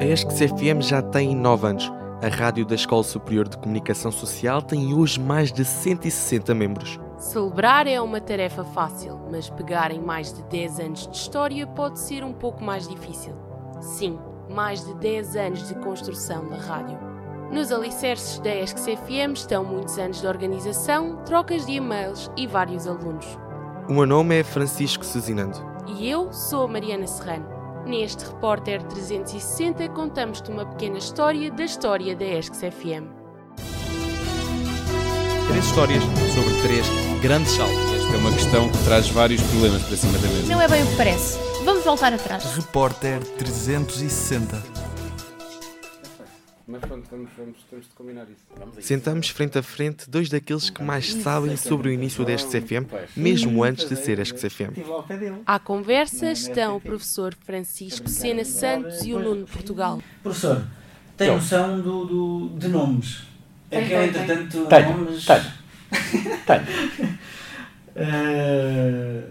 A ESCS FM já tem 9 anos. A rádio da Escola Superior de Comunicação Social tem hoje mais de 160 membros. Celebrar é uma tarefa fácil, mas pegar em mais de 10 anos de história pode ser um pouco mais difícil. Sim, mais de 10 anos de construção da rádio. Nos alicerces da ESCS FM estão muitos anos de organização, trocas de e-mails e vários alunos. O meu nome é Francisco Cezinando. E eu sou a Mariana Serrano. Neste Repórter 360 contamos-te uma pequena história da história da ESCS FM. Três histórias sobre três grandes saltos. Esta é uma questão que traz vários problemas para cima da mesa. Não é bem o que parece. Vamos voltar atrás. Repórter 360. Mas pronto, vamos, vamos, temos de combinar isso. Sentamos frente a frente dois daqueles que mais sabem sobre o início da ESCS FM, mesmo antes de ser ESCS FM. À conversa estão o professor Francisco Sena Santos e o Nuno Portugal. Professor, tem noção do, do, de nomes? É que eu, entretanto, Tenho, nomes. tenho. Tenho. Eh,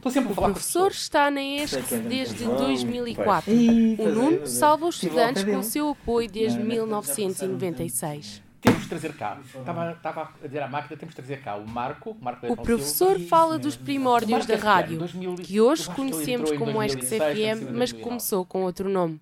Estou sempre a O falar com professor está na ESCS desde 2004. O Nuno salva os estudantes com o seu apoio desde 1996. Temos de trazer cá. Estava, estava a dizer à máquina, temos de trazer cá o Marco. Marco O professor Silva. fala dos primórdios da rádio, 2000, que hoje que conhecemos como ESCS 2006, FM, mas que começou com outro nome.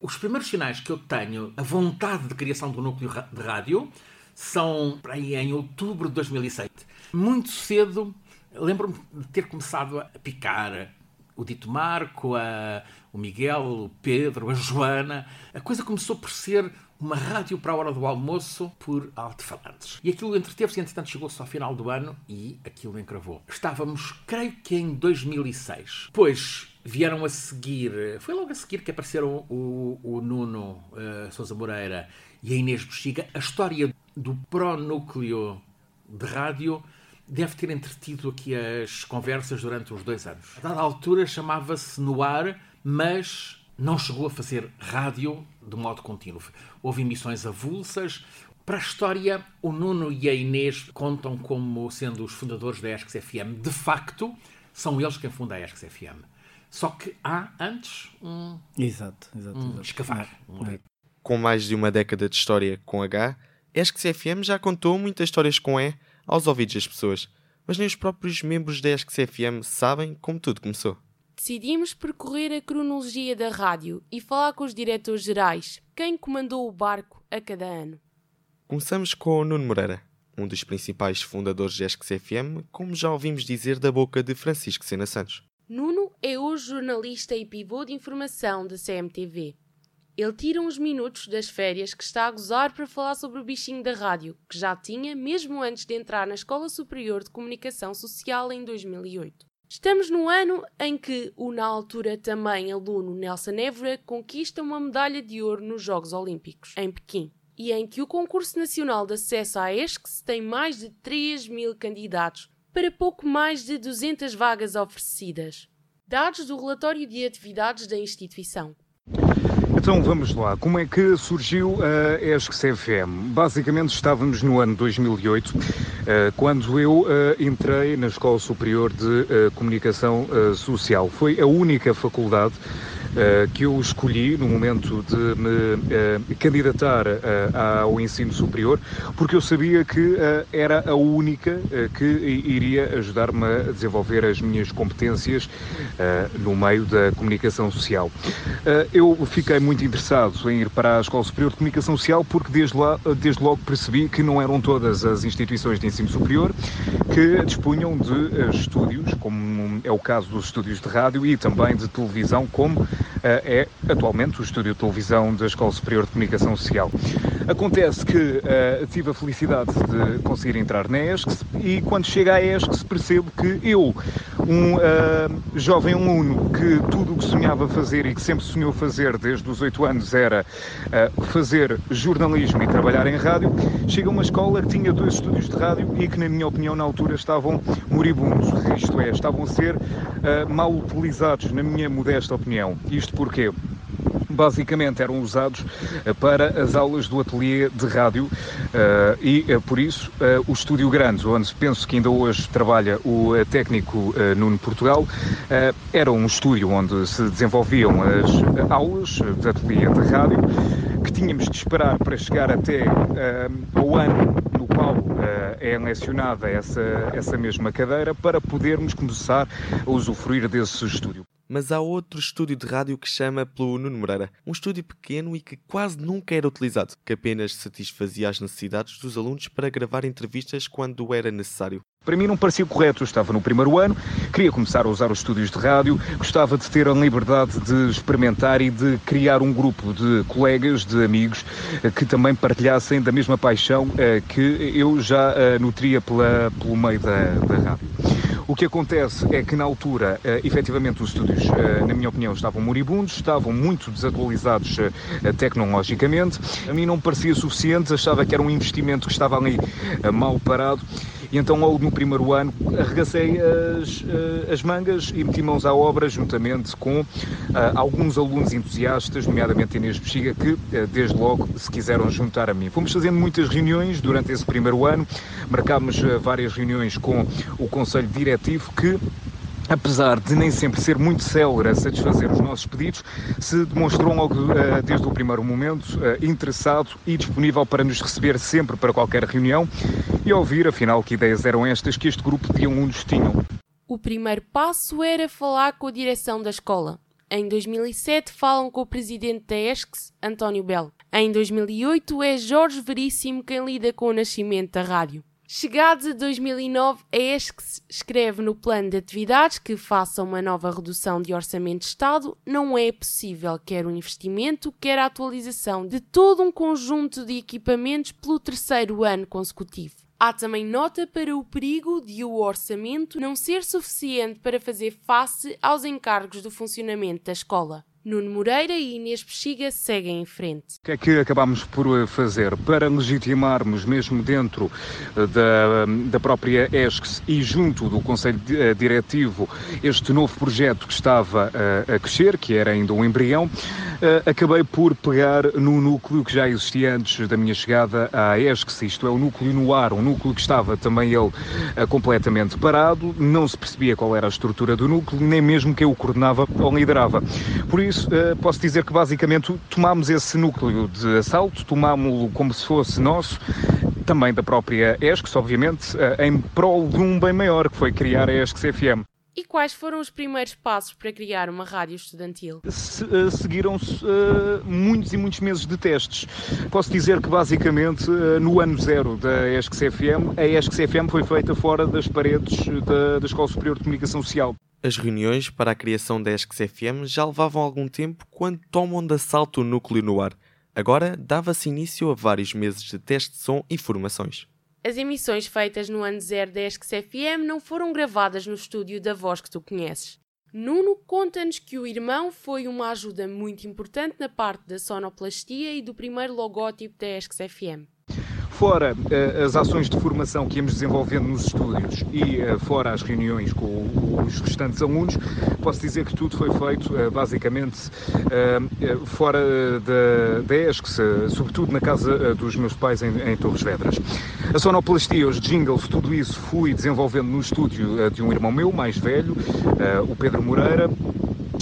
Os primeiros sinais que eu tenho, a vontade de criação do núcleo de rádio, são para aí em outubro de 2007. Muito cedo, lembro-me de ter começado a picar o Dito Marco, a- o Miguel, o Pedro, a Joana. A coisa começou por ser uma rádio para a hora do almoço por alto-falantes. E aquilo entreteve-se, entretanto chegou-se ao final do ano e aquilo encravou. Estávamos, creio que em 2006. Depois vieram a seguir, foi logo a seguir que apareceram o, o Nuno eh, Sousa Moreira e a Inês Bexiga. A história do pró-núcleo de rádio deve ter entretido aqui as conversas durante uns dois anos. A dada altura chamava-se No Ar, mas não chegou a fazer rádio de modo contínuo. Houve emissões avulsas. Para a história, o Nuno e a Inês contam como sendo os fundadores da ESCS FM. De facto, são eles quem funda a ESCS FM. Só que há antes um, Exato, exato. um exato. escavar. um- É. Com mais de uma década de história com H, ESCS FM já contou muitas histórias com E aos ouvidos das pessoas, mas nem os próprios membros da ESCS FM sabem como tudo começou. Decidimos percorrer a cronologia da rádio e falar com os diretores gerais, quem comandou o barco a cada ano. Começamos com o Nuno Moreira, um dos principais fundadores da ESCS FM, como já ouvimos dizer da boca de Francisco Sena Santos. Nuno é hoje jornalista e pivô de informação da CMTV. Ele tira uns minutos das férias que está a gozar para falar sobre o bichinho da rádio, que já tinha mesmo antes de entrar na Escola Superior de Comunicação Social em 2008. Estamos no ano em que o, na altura, também aluno Nelson Évora conquista uma medalha de ouro nos Jogos Olímpicos, em Pequim, e em que o Concurso Nacional de Acesso à ESCS tem mais de 3 mil candidatos para pouco mais de 200 vagas oferecidas. Dados do relatório de atividades da instituição. Então vamos lá, como é que surgiu a ESCS FM? Basicamente estávamos no ano 2008, eh, quando eu eh, entrei na Escola Superior de eh, Comunicação Social. Foi a única faculdade que eu escolhi no momento de me eh, candidatar eh, ao ensino superior, porque eu sabia que eh, era a única eh, que iria ajudar-me a desenvolver as minhas competências eh, no meio da comunicação social. Eh, eu fiquei muito interessado em ir para a Escola Superior de Comunicação Social porque desde, lá, desde logo percebi que não eram todas as instituições de ensino superior que dispunham de eh, estúdios, como é o caso dos estúdios de rádio e também de televisão, como eh, é atualmente o estúdio de televisão da Escola Superior de Comunicação Social. Acontece que eh, tive a felicidade de conseguir entrar na ESCS e quando chego à ESCS percebo que eu, um eh, jovem aluno que tudo o que sonhava fazer e que sempre sonhou fazer desde os oito anos era eh, fazer jornalismo e trabalhar em rádio, chega a uma escola que tinha dois estúdios de rádio e que, na minha opinião, na altura estavam moribundos, isto é, estavam a ser eh, mal utilizados, na minha modesta opinião. Isto porquê? basicamente eram usados para as aulas do ateliê de rádio e por isso o Estúdio Grande, onde penso que ainda hoje trabalha o técnico Nuno Portugal, era um estúdio onde se desenvolviam as aulas de ateliê de rádio que tínhamos de esperar para chegar até ao ano no qual é lecionada essa, essa mesma cadeira para podermos começar a usufruir desse estúdio. Mas há outro estúdio de rádio que chama pelo Nuno Moreira. Um estúdio pequeno e que quase nunca era utilizado, que apenas satisfazia as necessidades dos alunos para gravar entrevistas quando era necessário. Para mim não parecia correto, estava no primeiro ano, queria começar a usar os estúdios de rádio, gostava de ter a liberdade de experimentar e de criar um grupo de colegas, de amigos, eh, que também partilhassem da mesma paixão eh, que eu já eh, nutria pela, pelo meio da, da rádio. O que acontece é que na altura, uh, efetivamente, os estúdios, uh, na minha opinião, estavam moribundos, estavam muito desatualizados uh, tecnologicamente. A mim não parecia suficiente, achava que era um investimento que estava ali mal parado e então, logo no primeiro ano, arregacei as, eh, as mangas e meti mãos à obra, juntamente com uh, alguns alunos entusiastas, nomeadamente Inês Bexiga, que uh, desde logo se quiseram juntar a mim. Fomos fazendo muitas reuniões durante esse primeiro ano, marcámos uh, várias reuniões com o Conselho Diretivo, que apesar de nem sempre ser muito célere a satisfazer os nossos pedidos, se demonstrou logo uh, desde o primeiro momento uh, interessado e disponível para nos receber sempre para qualquer reunião e ouvir, afinal, que ideias eram estas que este grupo de alunos tinham. O primeiro passo era falar com a direção da escola. Em 2007 falam com o presidente da ESCS, António Belo. Em 2008 é Jorge Veríssimo quem lida com o nascimento da rádio. Chegados a 2009, a ESCS escreve no plano de atividades que, faça uma nova redução de orçamento de Estado, não é possível quer o investimento, quer a atualização de todo um conjunto de equipamentos pelo terceiro ano consecutivo. Há também nota para o perigo de o orçamento não ser suficiente para fazer face aos encargos do funcionamento da escola. Nuno Moreira e Inês Bexiga seguem em frente. O que é que acabamos por eh, fazer? Para legitimarmos, mesmo dentro eh, da, da própria ESCS e junto do Conselho eh, Diretivo, este novo projeto que estava a, crescer, que era ainda um embrião, acabei por pegar no núcleo que já existia antes da minha chegada à ESCS, isto é, o núcleo no ar, um núcleo que estava também ele completamente parado, não se percebia qual era a estrutura do núcleo, nem mesmo quem o coordenava ou liderava. Por isso, uh, posso dizer que basicamente tomámos esse núcleo de assalto, tomámo-lo como se fosse nosso, também da própria ESCS, obviamente, uh, em prol de um bem maior, que foi criar a ESCS FM. E quais foram os primeiros passos para criar uma rádio estudantil? Se, uh, Seguiram-se uh, muitos e muitos meses de testes. Posso dizer que, basicamente, uh, no ano zero da ESCS FM, a ESCS FM foi feita fora das paredes da, da Escola Superior de Comunicação Social. As reuniões para a criação da ESCS FM já levavam algum tempo quando tomam de assalto o núcleo no ar. Agora dava-se início a vários meses de teste de som e formações. As emissões feitas no ano zero da ESCS FM não foram gravadas no estúdio da voz que tu conheces. Nuno conta-nos que o irmão foi uma ajuda muito importante na parte da sonoplastia e do primeiro logótipo da ESCS FM. Fora uh, as ações de formação que íamos desenvolvendo nos estúdios e uh, fora as reuniões com os restantes alunos, posso dizer que tudo foi feito uh, basicamente fora da, da ESCS, sobretudo na casa dos meus pais em, em, Torres Vedras. A sonoplastia, os jingles, tudo isso fui desenvolvendo no estúdio de um irmão meu mais velho, o Pedro Moreira,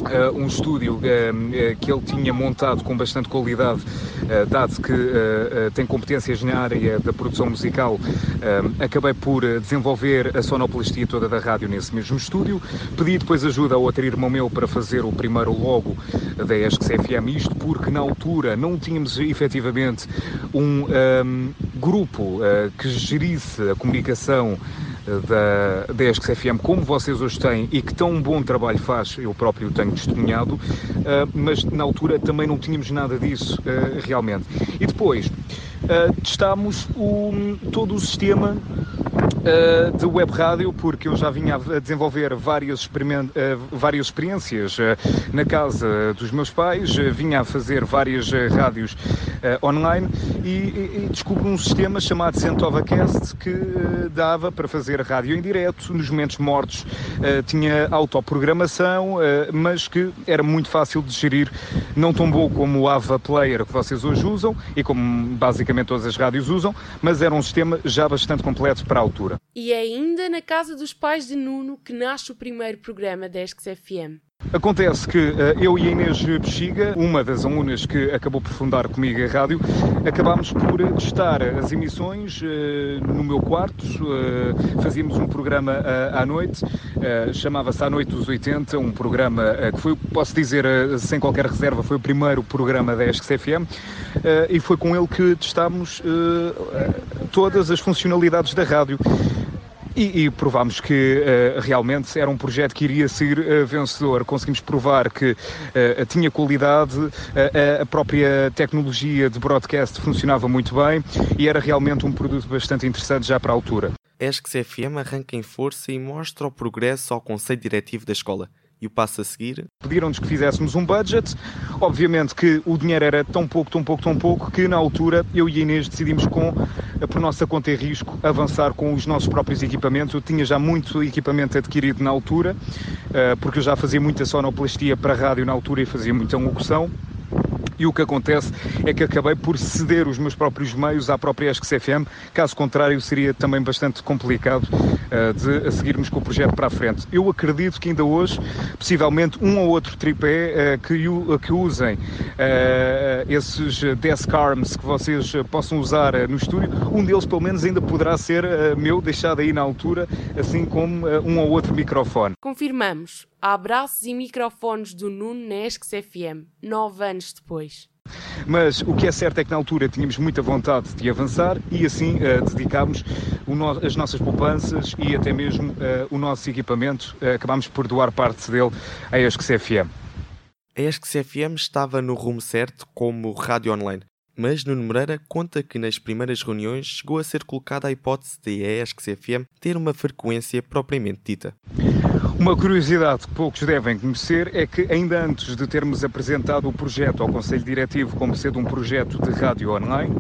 Uh, um estúdio uh, que ele tinha montado com bastante qualidade, dado que tem competências na área da produção musical, acabei por desenvolver a sonoplastia toda da rádio nesse mesmo estúdio. Pedi depois ajuda ao outro irmão meu para fazer o primeiro logo da ESCS FM, isto porque na altura não tínhamos efetivamente um, um grupo que gerisse a comunicação da, da ESCS FM, como vocês hoje têm e que tão bom trabalho faz, eu próprio tenho testemunhado, uh, mas na altura também não tínhamos nada disso uh, realmente. E depois, uh, testámos o, todo o sistema uh, de web rádio, porque eu já vinha a desenvolver várias, uh, várias experiências na casa dos meus pais, vinha a fazer várias rádios online e, e, e descobri um sistema chamado CentovaCast que dava para fazer rádio em direto, nos momentos mortos tinha autoprogramação, mas que era muito fácil de gerir, não tão bom como o Ava Player que vocês hoje usam e como basicamente todas as rádios usam, mas era um sistema já bastante completo para a altura. E é ainda na casa dos pais de Nuno que nasce o primeiro programa da Esques FM. Acontece que uh, eu e a Inês Bexiga, uma das alunas que acabou por fundar comigo a rádio, acabámos por testar as emissões uh, no meu quarto. Uh, fazíamos um programa à noite, chamava-se À Noite dos 80, um programa que foi, posso dizer, sem qualquer reserva, foi o primeiro programa da ESC FM e foi com ele que testámos todas as funcionalidades da rádio. E, e provámos que uh, realmente era um projeto que iria ser uh, vencedor. Conseguimos provar que uh, tinha qualidade, a própria tecnologia de broadcast funcionava muito bem e era realmente um produto bastante interessante já para a altura. ESC FM arranca em força e mostra o progresso ao Conselho Diretivo da escola e o passo a seguir? Pediram-nos que fizéssemos um budget. Obviamente que o dinheiro era tão pouco, tão pouco, tão pouco, que na altura eu e a Inês decidimos, com, por nossa conta e risco, avançar com os nossos próprios equipamentos. Eu tinha já muito equipamento adquirido na altura, eh, porque eu já fazia muita sonoplastia para rádio na altura e fazia muita locução. E o que acontece é que acabei por ceder os meus próprios meios à própria ESC CFM, caso contrário seria também bastante complicado uh, de seguirmos com o projeto para a frente. Eu acredito que ainda hoje, possivelmente um ou outro tripé uh, que, uh, que usem uh, esses desk arms que vocês possam usar no estúdio, um deles pelo menos ainda poderá ser meu, deixado aí na altura, assim como um ou outro microfone. Confirmamos abraços e microfones do Nuno na Esques FM, nove anos depois. Mas o que é certo é que na altura tínhamos muita vontade de avançar e assim uh, dedicámos no as nossas poupanças e até mesmo uh, o nosso equipamento, uh, acabámos por doar parte dele à Esques FM. A Esques FM estava no rumo certo como rádio online, mas Nuno Moreira conta que nas primeiras reuniões chegou a ser colocada a hipótese de a Esques FM ter uma frequência propriamente dita. Uma curiosidade que poucos devem conhecer é que, ainda antes de termos apresentado o projeto ao Conselho Diretivo como sendo um projeto de rádio online,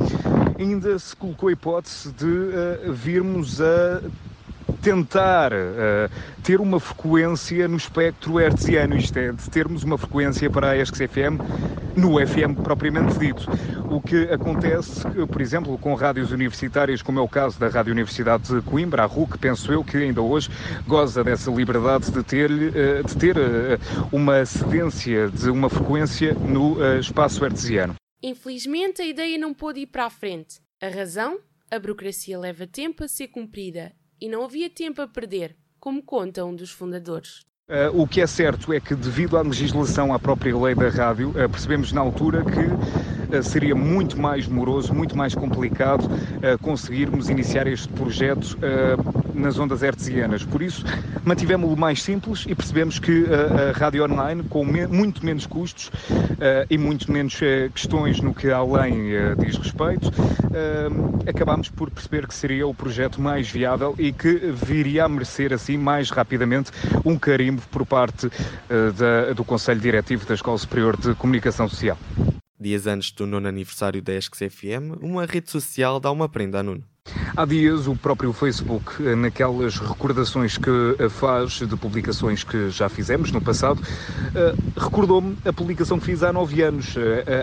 ainda se colocou a hipótese de uh, virmos a tentar uh, ter uma frequência no espectro hertziano, isto é, de termos uma frequência para a ESC FM no FM propriamente dito. O que acontece, por exemplo, com rádios universitárias, como é o caso da Rádio Universidade de Coimbra, a RUC, penso eu, que ainda hoje goza dessa liberdade de ter, uh, de ter uh, uma cedência de uma frequência no espaço hertziano. Infelizmente, a ideia não pôde ir para a frente. A razão? A burocracia leva tempo a ser cumprida e não havia tempo a perder, como conta um dos fundadores. Uh, o que é certo é que, devido à legislação, à própria lei da rádio, uh, percebemos na altura que seria muito mais moroso, muito mais complicado conseguirmos iniciar este projeto nas ondas hertzianas. Por isso, mantivemos-lo mais simples e percebemos que a rádio online, com muito menos custos e muito menos questões no que além diz respeito, acabámos por perceber que seria o projeto mais viável e que viria a merecer, assim, mais rapidamente um carimbo por parte da, do Conselho Diretivo da Escola Superior de Comunicação Social. Dias antes do nono aniversário da ESC FM, uma rede social dá uma prenda a Nuno. Há dias, o próprio Facebook, eh, naquelas recordações que eh, faz de publicações que já fizemos no passado, eh, recordou-me a publicação que fiz há nove anos,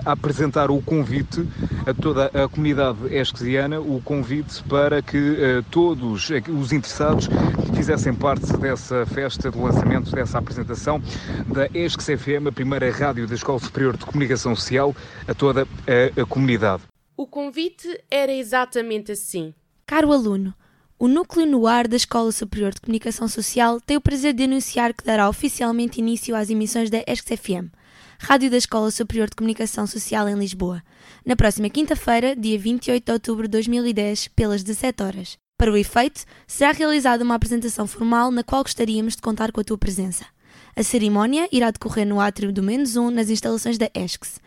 a apresentar o convite a toda a comunidade esquesiana, o convite para que todos os interessados fizessem parte dessa festa de lançamento, dessa apresentação da ESCS FM, a primeira rádio da Escola Superior de Comunicação Social, a toda a comunidade. O convite era exatamente assim. Caro aluno, o Núcleo no Ar da Escola Superior de Comunicação Social tem o prazer de anunciar que dará oficialmente início às emissões da ESC-FM, Rádio da Escola Superior de Comunicação Social em Lisboa, na próxima quinta-feira, dia 28 de outubro de 2010, pelas 17 horas. Para o efeito, será realizada uma apresentação formal na qual gostaríamos de contar com a tua presença. A cerimónia irá decorrer no átrio do Menos 1 nas instalações da ESCS.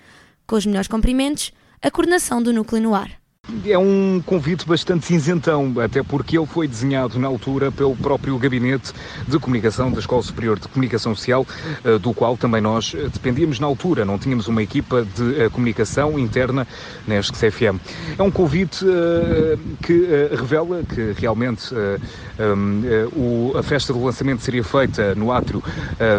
Com os melhores cumprimentos, a coordenação do núcleo no ar. É um convite bastante cinzentão, até porque ele foi desenhado na altura pelo próprio Gabinete de Comunicação da Escola Superior de Comunicação Social, eh, do qual também nós eh, dependíamos na altura, não tínhamos uma equipa de eh, comunicação interna na ESC-CFM. É um convite que revela que realmente a festa de lançamento seria feita no átrio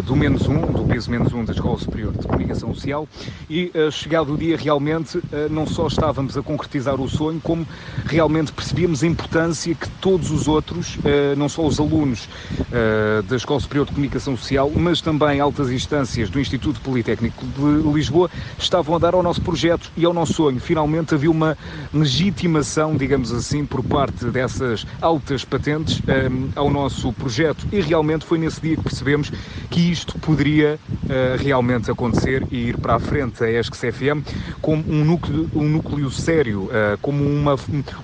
do menos um, do piso menos um da Escola Superior de Comunicação Social e chegado o dia realmente não só estávamos a concretizar o sonho, como realmente percebíamos a importância que todos os outros, eh, não só os alunos eh, da Escola Superior de Comunicação Social, mas também altas instâncias do Instituto Politécnico de Lisboa, estavam a dar ao nosso projeto e ao nosso sonho. Finalmente havia uma legitimação, digamos assim, por parte dessas altas patentes eh, ao nosso projeto e realmente foi nesse dia que percebemos que isto poderia realmente acontecer e ir para a frente a ESC-CFM como um núcleo, um núcleo sério como uma,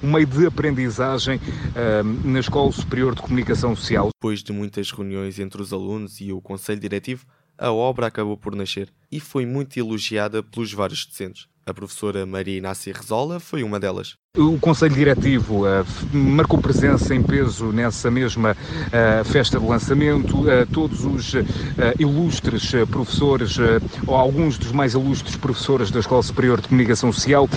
um meio de aprendizagem uh, na Escola Superior de Comunicação Social. Depois de muitas reuniões entre os alunos e o Conselho Diretivo, a obra acabou por nascer e foi muito elogiada pelos vários docentes. A professora Maria Inácia Rezola foi uma delas. O Conselho Diretivo uh, marcou presença em peso nessa mesma uh, festa de lançamento. Uh, todos os ilustres professores, ou alguns dos mais ilustres professores da Escola Superior de Comunicação Social,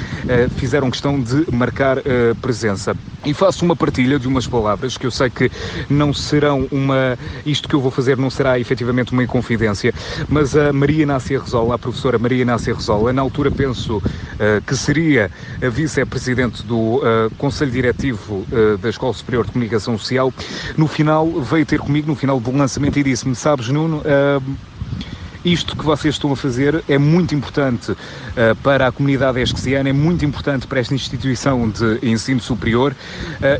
fizeram questão de marcar presença. E faço uma partilha de umas palavras que eu sei que não serão uma. Isto que eu vou fazer não será efetivamente uma inconfidência, mas a Maria Inácia Rezola, a professora Maria Inácia Rezola, na altura penso que seria a vice-presidente do uh, Conselho Diretivo uh, da Escola Superior de Comunicação Social, no final veio ter comigo, no final do lançamento, e disse-me: Sabes, Nuno. Uh, isto que vocês estão a fazer é muito importante para a comunidade esqueciana, é muito importante para esta instituição de ensino superior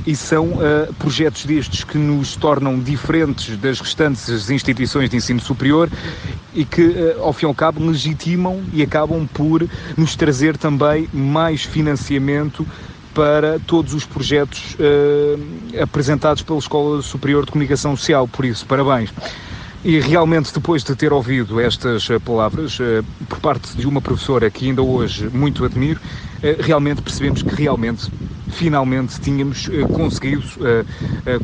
e são projetos destes que nos tornam diferentes das restantes instituições de ensino superior e que, ao fim e ao cabo, legitimam e acabam por nos trazer também mais financiamento para todos os projetos uh, apresentados pela Escola Superior de Comunicação Social. Por isso, parabéns. E realmente, depois de ter ouvido estas eh, palavras uh, por parte de uma professora que ainda hoje muito admiro, uh, realmente percebemos que realmente, finalmente, tínhamos conseguido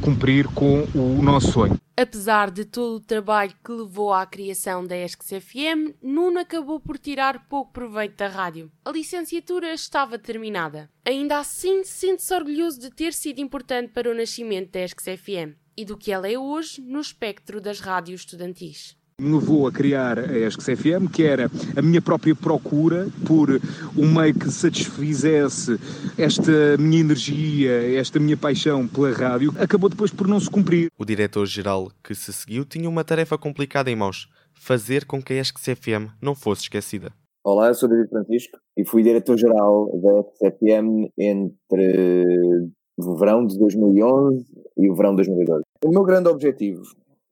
cumprir com o nosso sonho. Apesar de todo o trabalho que levou à criação da ESC-CFM, Nuno acabou por tirar pouco proveito da rádio. A licenciatura estava terminada. Ainda assim, sente-se orgulhoso de ter sido importante para o nascimento da ESC-CFM e do que ela é hoje no espectro das rádios estudantis me levou a criar a ESC-CFM, que era a minha própria procura por um meio que satisfizesse esta minha energia, esta minha paixão pela rádio, acabou depois por não se cumprir. O diretor-geral que se seguiu tinha uma tarefa complicada em mãos, fazer com que a ESC-CFM não fosse esquecida. Olá, eu sou David Francisco e fui diretor-geral da ESC-CFM entre o verão de 2011 e o verão de 2012. O meu grande objetivo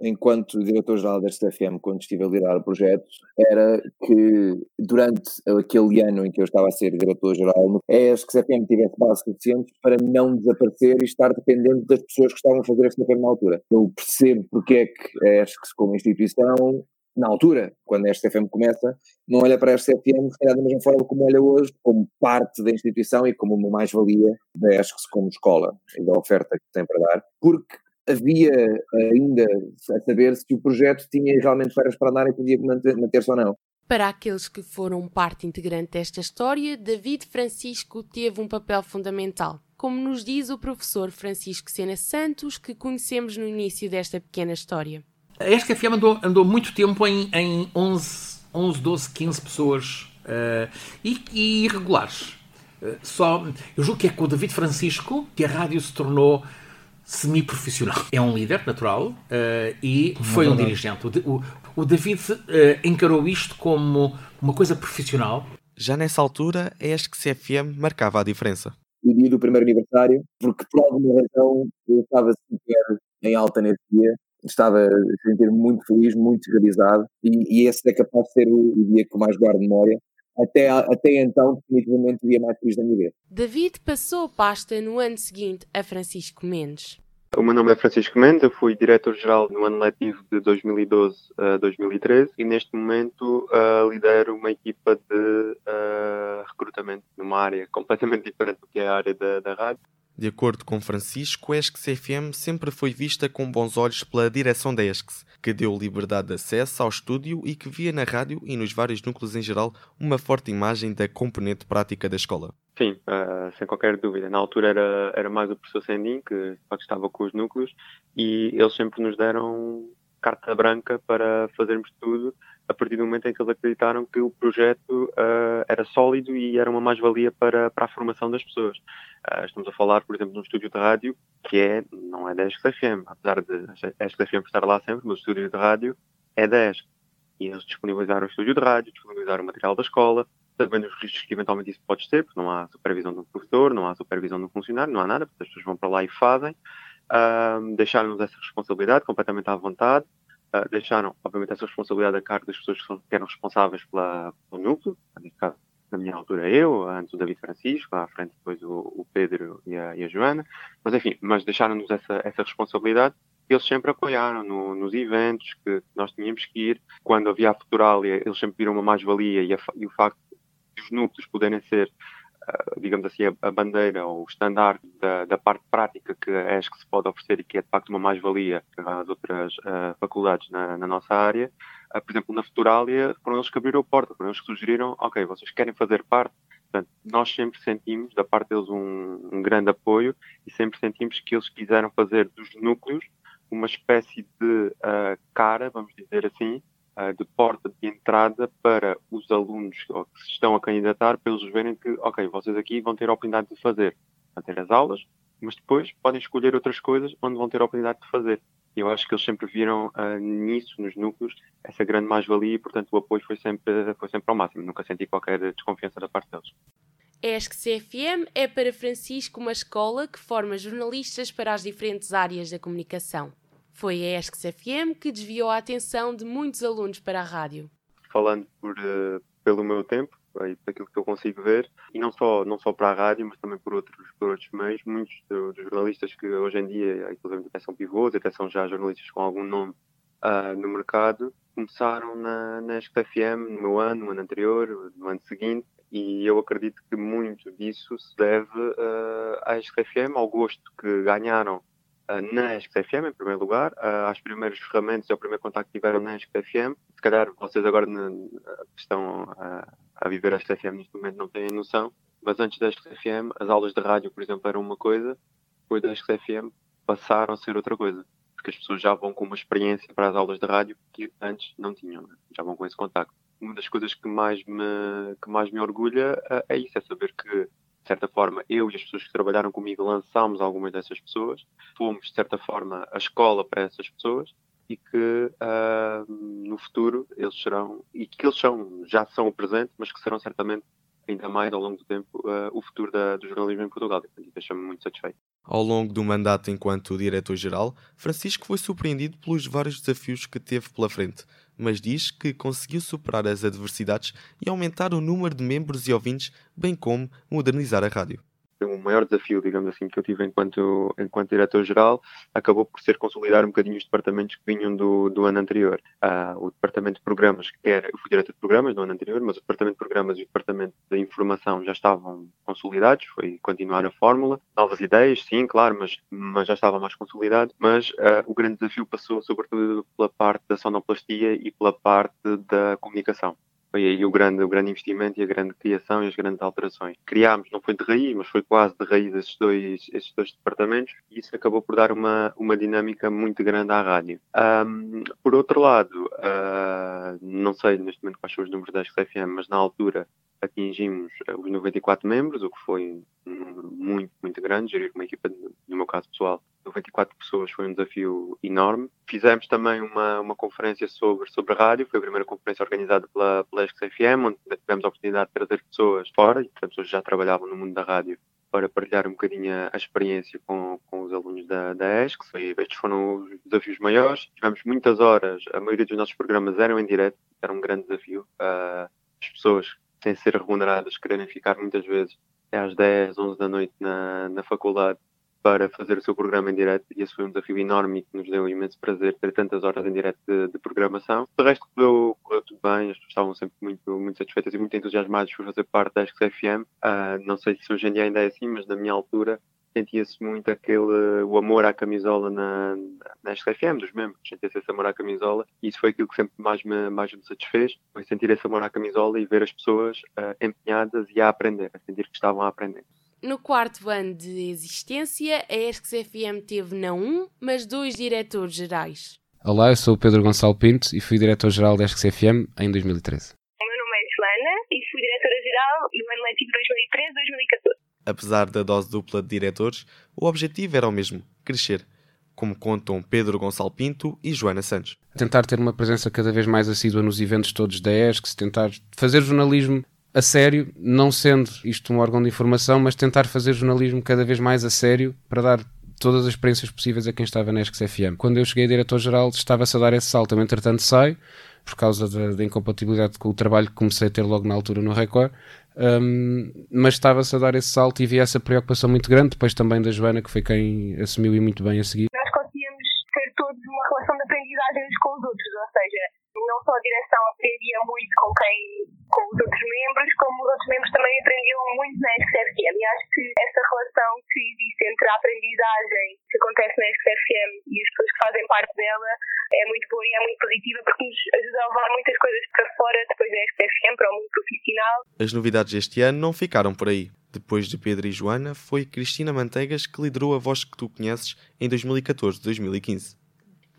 enquanto diretor-geral da STFM, quando estive a liderar o projeto, era que durante aquele ano em que eu estava a ser diretor-geral, a STFM tivesse base suficiente para não desaparecer e estar dependente das pessoas que estavam a fazer a STFM na altura. Eu percebo porque é que a ESC, como instituição, na altura, quando a STFM começa, não olha para a STFM se da mesma forma como olha hoje, como parte da instituição e como uma mais-valia da ESC como escola e da oferta que tem para dar, porque havia ainda a saber se o projeto tinha realmente férias para andar e podia manter-se ou não. Para aqueles que foram parte integrante desta história, David Francisco teve um papel fundamental, como nos diz o professor Francisco Sena Santos, que conhecemos no início desta pequena história. A SKFM andou, andou muito tempo em, em 11, 11, 12, 15 pessoas uh, e, e irregulares. Uh, só, eu julgo que é com o David Francisco que a rádio se tornou semi-profissional. É um líder natural uh, e foi um dirigente. O, o, David uh, encarou isto como uma coisa profissional. Já nessa altura, é este que CFM marcava a diferença. O dia do primeiro aniversário, porque por alguma razão eu estava super em alta nesse dia, estava a sentir muito feliz, muito realizado, e, e esse é capaz de ser o, o dia que eu mais guardo memória, até, até então, definitivamente, o dia mais feliz da minha vida. David passou a pasta no ano seguinte a Francisco Mendes. O meu nome é Francisco Mendes, eu fui diretor-geral no ano letivo de 2012 a 2013 e neste momento uh, lidero uma equipa de uh, recrutamento numa área completamente diferente do que é a área da, da rádio. De acordo com Francisco, a ESCS FM sempre foi vista com bons olhos pela direção da ESCS, que deu liberdade de acesso ao estúdio e que via na rádio e nos vários núcleos em geral uma forte imagem da componente prática da escola. Sim, uh, sem qualquer dúvida. Na altura era, era mais o professor Sendin, que estava com os núcleos, e eles sempre nos deram carta branca para fazermos tudo a partir do momento em que eles acreditaram que o projeto uh, era sólido e era uma mais-valia para, para a formação das pessoas. Uh, estamos a falar, por exemplo, de um estúdio de rádio que é, não é da ESC-FM, apesar de a ESC-FM estar lá sempre, mas o estúdio de rádio é da ESC. E eles disponibilizaram o estúdio de rádio, disponibilizaram o material da escola, sabendo os riscos que eventualmente isso pode ter, porque não há supervisão do professor, não há supervisão do funcionário, não há nada, porque as pessoas vão para lá e fazem. Uh, deixaram-nos essa responsabilidade completamente à vontade uh, deixaram, obviamente, essa responsabilidade a cargo das pessoas que, são, que eram responsáveis pela, pelo núcleo, caso, na minha altura eu, antes o David Francisco, à frente depois o, o Pedro e a, e a, Joana, mas enfim, mas deixaram-nos essa, essa responsabilidade. Eles sempre apoiaram no, nos eventos que nós tínhamos que ir. Quando havia a Futurália, eles sempre viram uma mais-valia e, e, o facto de os núcleos poderem ser digamos assim, a, a, bandeira ou o estandarte da, da, parte prática que a ESC se pode oferecer e que é de facto uma mais-valia às outras uh, faculdades na, na, nossa área. Uh, por exemplo, na Futurália, foram eles que abriram a porta, foram eles que sugeriram, ok, vocês querem fazer parte. Portanto, nós sempre sentimos, da parte deles, um, um grande apoio e sempre sentimos que eles quiseram fazer dos núcleos uma espécie de uh, cara, vamos dizer assim, de porta de entrada para os alunos que se estão a candidatar, para eles verem que, ok, vocês aqui vão ter a oportunidade de fazer, vão ter as aulas, mas depois podem escolher outras coisas onde vão ter a oportunidade de fazer. E eu acho que eles sempre viram uh, nisso, nos núcleos, essa grande mais-valia e, portanto, o apoio foi sempre, foi sempre ao máximo. Nunca senti qualquer desconfiança da parte deles. ESC CFM é para Francisco uma escola que forma jornalistas para as diferentes áreas da comunicação. Foi a ESCS FM que desviou a atenção de muitos alunos para a rádio. Falando por, uh, pelo meu tempo, e daquilo que eu consigo ver, e não só, não só para a rádio, mas também por outros, por outros meios, muitos dos jornalistas que hoje em dia, inclusive até são pivôs, até são já jornalistas com algum nome uh, no mercado, começaram na, na ESC FM no meu ano, no ano anterior, no ano seguinte, e eu acredito que muito disso se deve uh, à ESC FM, ao gosto que ganharam na ESC-FM, em primeiro lugar, às primeiras ferramentas e ao primeiro contacto que tiveram na ESC-FM. Se calhar vocês agora estão a, a viver a ESC-FM neste momento não têm noção, mas antes da ESC-FM, as aulas de rádio, por exemplo, eram uma coisa, depois da ESC-FM passaram a ser outra coisa. Porque as pessoas já vão com uma experiência para as aulas de rádio que antes não tinham, né? já vão com esse contacto. Uma das coisas que mais me, que mais me orgulha é isso, é saber que certa forma, eu e as pessoas que trabalharam comigo lançámos algumas dessas pessoas, fomos, de certa forma, a escola para essas pessoas e que uh, no futuro eles serão, e que eles são, já são o presente, mas que serão certamente ainda mais ao longo do tempo uh, o futuro da, do jornalismo em Portugal. E deixa-me muito satisfeito. Ao longo do mandato enquanto diretor-geral, Francisco foi surpreendido pelos vários desafios que teve pela frente, mas diz que conseguiu superar as adversidades e aumentar o número de membros e ouvintes, bem como modernizar a rádio o maior desafio, digamos assim, que eu tive enquanto, enquanto diretor-geral acabou por ser consolidar um bocadinho os departamentos que vinham do, do ano anterior. Uh, o departamento de programas, que era, eu fui diretor de programas no ano anterior, mas o departamento de programas e o departamento de informação já estavam consolidados, foi continuar a fórmula. Novas ideias, sim, claro, mas, mas já estava mais consolidado. Mas uh, o grande desafio passou sobretudo pela parte da sonoplastia e pela parte da comunicação foi aí o grande, o grande investimento e a grande criação e as grandes alterações. Criámos, não foi de raiz, mas foi quase de raiz esses dois, esses dois departamentos e isso acabou por dar uma, uma dinâmica muito grande à rádio. Um, por outro lado, uh, não sei neste momento quais são os números da XFM, mas na altura atingimos os 94 membros, o que foi um número muito, muito grande, gerir uma equipa, no meu caso pessoal, 94 pessoas foi um desafio enorme. Fizemos também uma, uma conferência sobre, sobre rádio, foi a primeira conferência organizada pela, pela FM, onde tivemos a oportunidade de trazer pessoas fora, e pessoas que já trabalhavam no mundo da rádio, para partilhar um bocadinho a experiência com, com os alunos da, da ESC. Estes foram os desafios maiores. Tivemos muitas horas, a maioria dos nossos programas eram em direto, era um grande desafio. Uh, as pessoas, sem ser remuneradas, quererem ficar muitas vezes até às 10, 11 da noite na, na faculdade para fazer o seu programa em direto e esse foi um desafio enorme que nos deu imenso prazer ter tantas horas em direto de, de programação. De resto correu, correu tudo bem, as pessoas estavam sempre muito, muito satisfeitas e muito entusiasmadas por fazer parte da XFM. Uh, não sei se hoje em dia ainda é assim, mas na minha altura sentia-se muito aquele o amor à camisola na, na SFM dos membros, sentia-se esse amor à camisola e isso foi aquilo que sempre mais me, mais me satisfez, foi sentir esse amor à camisola e ver as pessoas uh, empenhadas e a aprender, a sentir que estavam a aprender. No quarto ano de existência, a ESCS FM teve não um, mas dois diretores gerais. Olá, eu sou o Pedro Gonçalo Pinto e fui diretor-geral da ESCS FM em 2013. O meu nome é Joana e fui diretora-geral no ano letivo 2013-2014. Apesar da dose dupla de diretores, o objetivo era o mesmo, crescer, como contam Pedro Gonçalo Pinto e Joana Santos. Tentar ter uma presença cada vez mais assídua nos eventos todos da ESCS, tentar fazer jornalismo a sério, não sendo isto um órgão de informação, mas tentar fazer jornalismo cada vez mais a sério para dar todas as experiências possíveis a quem estava na ESCS FM. Quando eu cheguei a diretor-geral, estava-se a dar esse salto, também entretanto saio, por causa da, da, incompatibilidade com o trabalho que comecei a ter logo na altura no Record, um, mas estava-se a dar esse salto e vi essa preocupação muito grande, depois também da Joana, que foi quem assumiu e muito bem a seguir. Nós conseguíamos ter todos uma relação de aprendizagem uns com os outros, ou seja, não só a direção aprendia muito com quem, com os outros membros, como os outros membros também aprendiam muito na SFM. E acho que essa relação que existe entre a aprendizagem que acontece na SFM e as pessoas que fazem parte dela é muito boa e é muito positiva porque nos ajuda a levar muitas coisas para fora depois da SFM para o mundo profissional. As novidades deste ano não ficaram por aí. Depois de Pedro e Joana, foi Cristina Manteigas que liderou a voz que tu conheces em 2014-2015.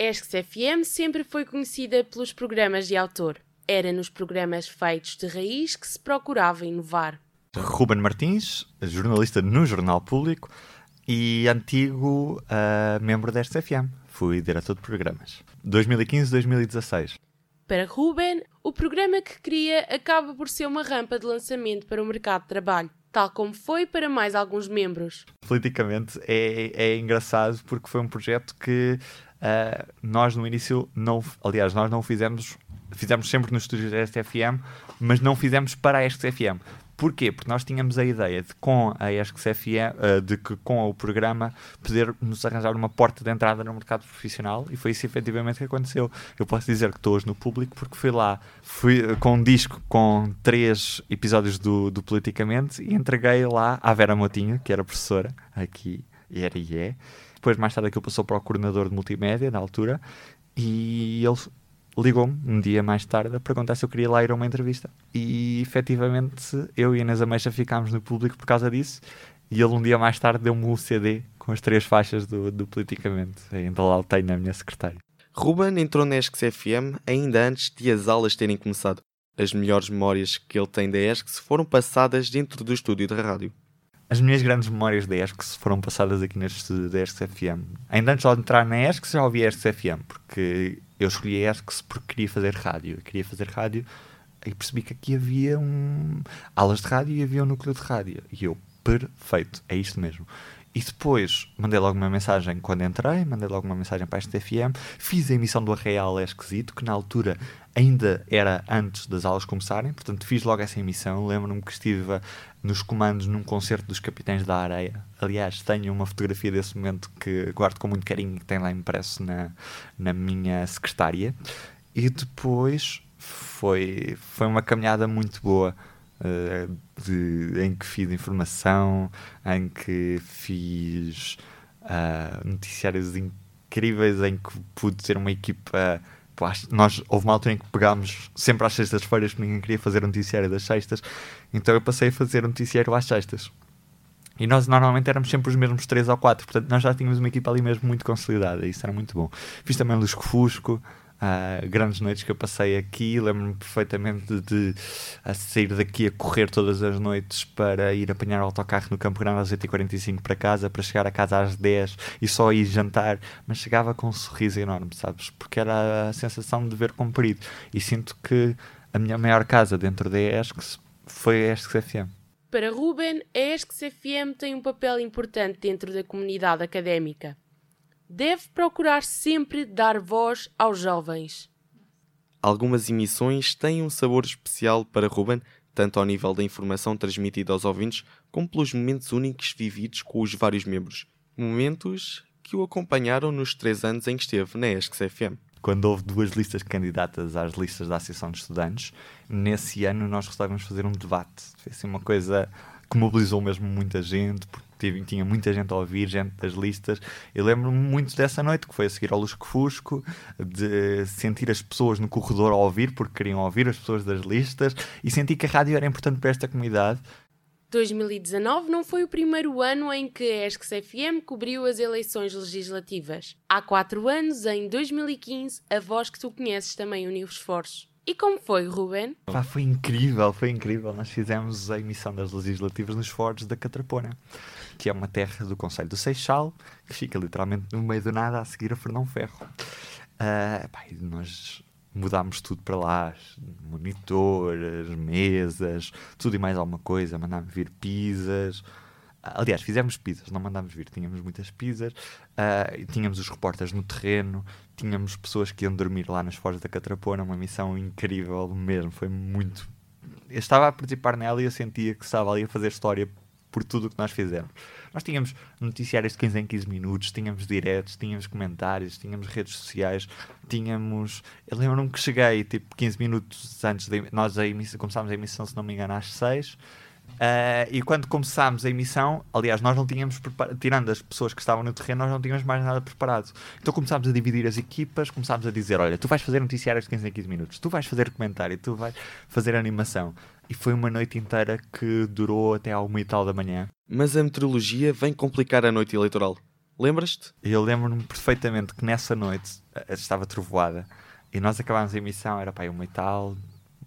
ESCS FM sempre foi conhecida pelos programas de autor. Era nos programas feitos de raiz que se procurava inovar. Ruben Martins, jornalista no Jornal Público e antigo uh, membro desta FM. Fui diretor de programas. 2015-2016. Para Ruben, o programa que cria acaba por ser uma rampa de lançamento para o mercado de trabalho, tal como foi para mais alguns membros. Politicamente é, é engraçado porque foi um projeto que Uh, nós no início não, aliás, nós não fizemos, fizemos sempre nos estúdios da SFM, mas não fizemos para a SFM. Porquê? Porque nós tínhamos a ideia de com a ESC-CFM, uh, de que com o programa poder nos arranjar uma porta de entrada no mercado profissional e foi isso efetivamente que aconteceu. Eu posso dizer que estou hoje no público porque fui lá, fui com um disco com três episódios do, do Politicamente e entreguei lá à Vera Motinho, que era professora aqui, e era e é, depois, mais tarde, aquilo passou para o coordenador de multimédia, na altura, e ele ligou-me um dia mais tarde a perguntar se eu queria lá ir a uma entrevista. E efetivamente eu e a Inês Ameixa ficámos no público por causa disso. E ele um dia mais tarde deu-me o um CD com as três faixas do, do Politicamente. Ainda lá tenho na minha secretária. Ruben entrou na ESCS FM ainda antes de as aulas terem começado. As melhores memórias que ele tem da ESCS foram passadas dentro do estúdio de rádio. As minhas grandes memórias da ESCS foram passadas aqui neste ESCS FM. Ainda antes de entrar na ESCS já ouvi a ESCS FM, porque eu escolhi a ESCS porque queria fazer rádio. Eu queria fazer rádio e percebi que aqui havia um... aulas de rádio e havia um núcleo de rádio. E eu, perfeito, é isto mesmo. E depois mandei logo uma mensagem quando entrei, mandei logo uma mensagem para este FM, fiz a emissão do Arreal é Esquisito, que na altura ainda era antes das aulas começarem, portanto fiz logo essa emissão. Lembro-me que estive nos comandos num concerto dos Capitães da Areia. Aliás, tenho uma fotografia desse momento que guardo com muito carinho, que tem lá impresso na, na minha secretária. E depois foi, foi uma caminhada muito boa uh, de, em que fiz informação, em que fiz uh, noticiários incríveis, em que pude ter uma equipa. Nós, houve uma altura em que pegámos sempre às sextas-feiras, que ninguém queria fazer noticiário das sextas, então eu passei a fazer noticiário às sextas. E nós normalmente éramos sempre os mesmos três ou quatro, portanto nós já tínhamos uma equipa ali mesmo muito consolidada, e isso era muito bom. Fiz também Lusco Fusco, Uh, grandes noites que eu passei aqui. Lembro-me perfeitamente de, de sair daqui a correr todas as noites para ir apanhar o autocarro no Campo Grande às 8h45 para casa, para chegar a casa às 10 e só ir jantar. Mas chegava com um sorriso enorme, sabes? Porque era a sensação de ver cumprido. E sinto que a minha maior casa dentro da ESCS foi a ESCS FM. Para Ruben, a ESCS FM tem um papel importante dentro da comunidade académica deve procurar sempre dar voz aos jovens. Algumas emissões têm um sabor especial para Ruben, tanto ao nível da informação transmitida aos ouvintes, como pelos momentos únicos vividos com os vários membros. Momentos que o acompanharam nos três anos em que esteve na ESC-FM. Quando houve duas listas candidatas às listas da Associação de Estudantes, nesse ano nós resolvemos fazer um debate. Foi assim uma coisa que mobilizou mesmo muita gente, porque tive, tinha muita gente a ouvir, gente das listas. Eu lembro-me muito dessa noite, que foi a seguir ao Lusco Fusco, de sentir as pessoas no corredor a ouvir, porque queriam ouvir as pessoas das listas, e senti que a rádio era importante para esta comunidade. 2019 não foi o primeiro ano em que a ESC-FM cobriu as eleições legislativas. Há quatro anos, em 2015, a voz que tu conheces também uniu esforços. E como foi, Ruben? Pá, foi incrível, foi incrível. Nós fizemos a emissão das legislativas nos Fortes da Catrapona, que é uma terra do Conselho do Seixal, que fica literalmente no meio do nada a seguir a Fernão Ferro. Uh, nós mudámos tudo para lá, monitores, mesas, tudo e mais alguma coisa, mandámos vir pizzas. Aliás, fizemos pizzas, não mandámos vir, tínhamos muitas pizzas, uh, tínhamos os repórteres no terreno, tínhamos pessoas que iam dormir lá nas Foz da Catrapona, uma missão incrível mesmo, foi muito. Eu estava a participar nela e eu sentia que estava ali a fazer história por tudo o que nós fizemos. Nós tínhamos noticiários de 15 em 15 minutos, tínhamos diretos, tínhamos comentários, tínhamos redes sociais, tínhamos. Eu lembro-me que cheguei tipo 15 minutos antes de nós a emissão, começámos a emissão, se não me engano, às 6 Uh, e quando começámos a emissão, aliás, nós não tínhamos, tirando as pessoas que estavam no terreno, nós não tínhamos mais nada preparado. Então começámos a dividir as equipas, começámos a dizer: Olha, tu vais fazer noticiários de 15 em 15 minutos, tu vais fazer comentário, tu vais fazer animação. E foi uma noite inteira que durou até à uma e tal da manhã. Mas a meteorologia vem complicar a noite eleitoral. Lembras-te? Eu lembro-me perfeitamente que nessa noite eh, estava trovoada e nós acabámos a emissão, era para aí uma e tal,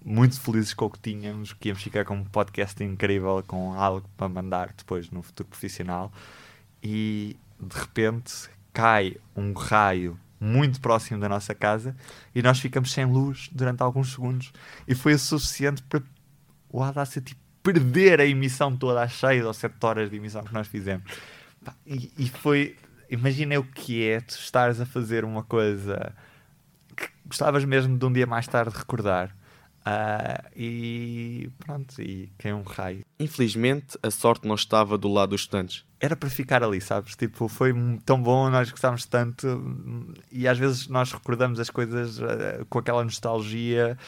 muito felizes com o que tínhamos, que íamos ficar com um podcast incrível, com algo para mandar depois no futuro profissional. E de repente cai um raio muito próximo da nossa casa e nós ficamos sem luz durante alguns segundos. E foi o suficiente para o Audacity tipo, perder a emissão toda às 6 ou 7 horas de emissão que nós fizemos. E, e foi. Imagina o que é tu estares a fazer uma coisa que gostavas mesmo de um dia mais tarde recordar Uh, e pronto, e caiu um raio. Infelizmente, a sorte não estava do lado dos estudantes. Era para ficar ali, sabes? Tipo, foi tão bom, nós gostávamos tanto, e às vezes nós recordamos as coisas uh, com aquela nostalgia,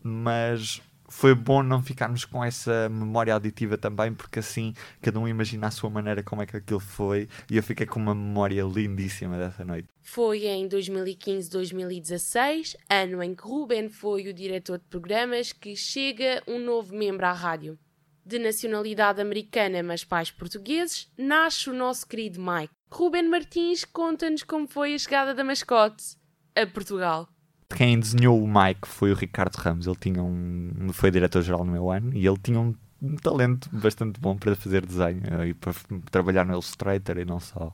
mas foi bom não ficarmos com essa memória auditiva também, porque assim cada um imagina a sua maneira como é que aquilo foi e eu fiquei com uma memória lindíssima dessa noite. Foi em 2015-2016, ano em que Ruben foi o diretor de programas, que chega um novo membro à rádio. De nacionalidade americana, mas pais portugueses, nasce o nosso querido Mike. Ruben Martins conta-nos como foi a chegada da mascote a Portugal. Quem desenhou o Mike foi o Ricardo Ramos. Ele tinha um, foi diretor-geral no meu ano e ele tinha um, um talento bastante bom para fazer desenho e para trabalhar no Illustrator e não só.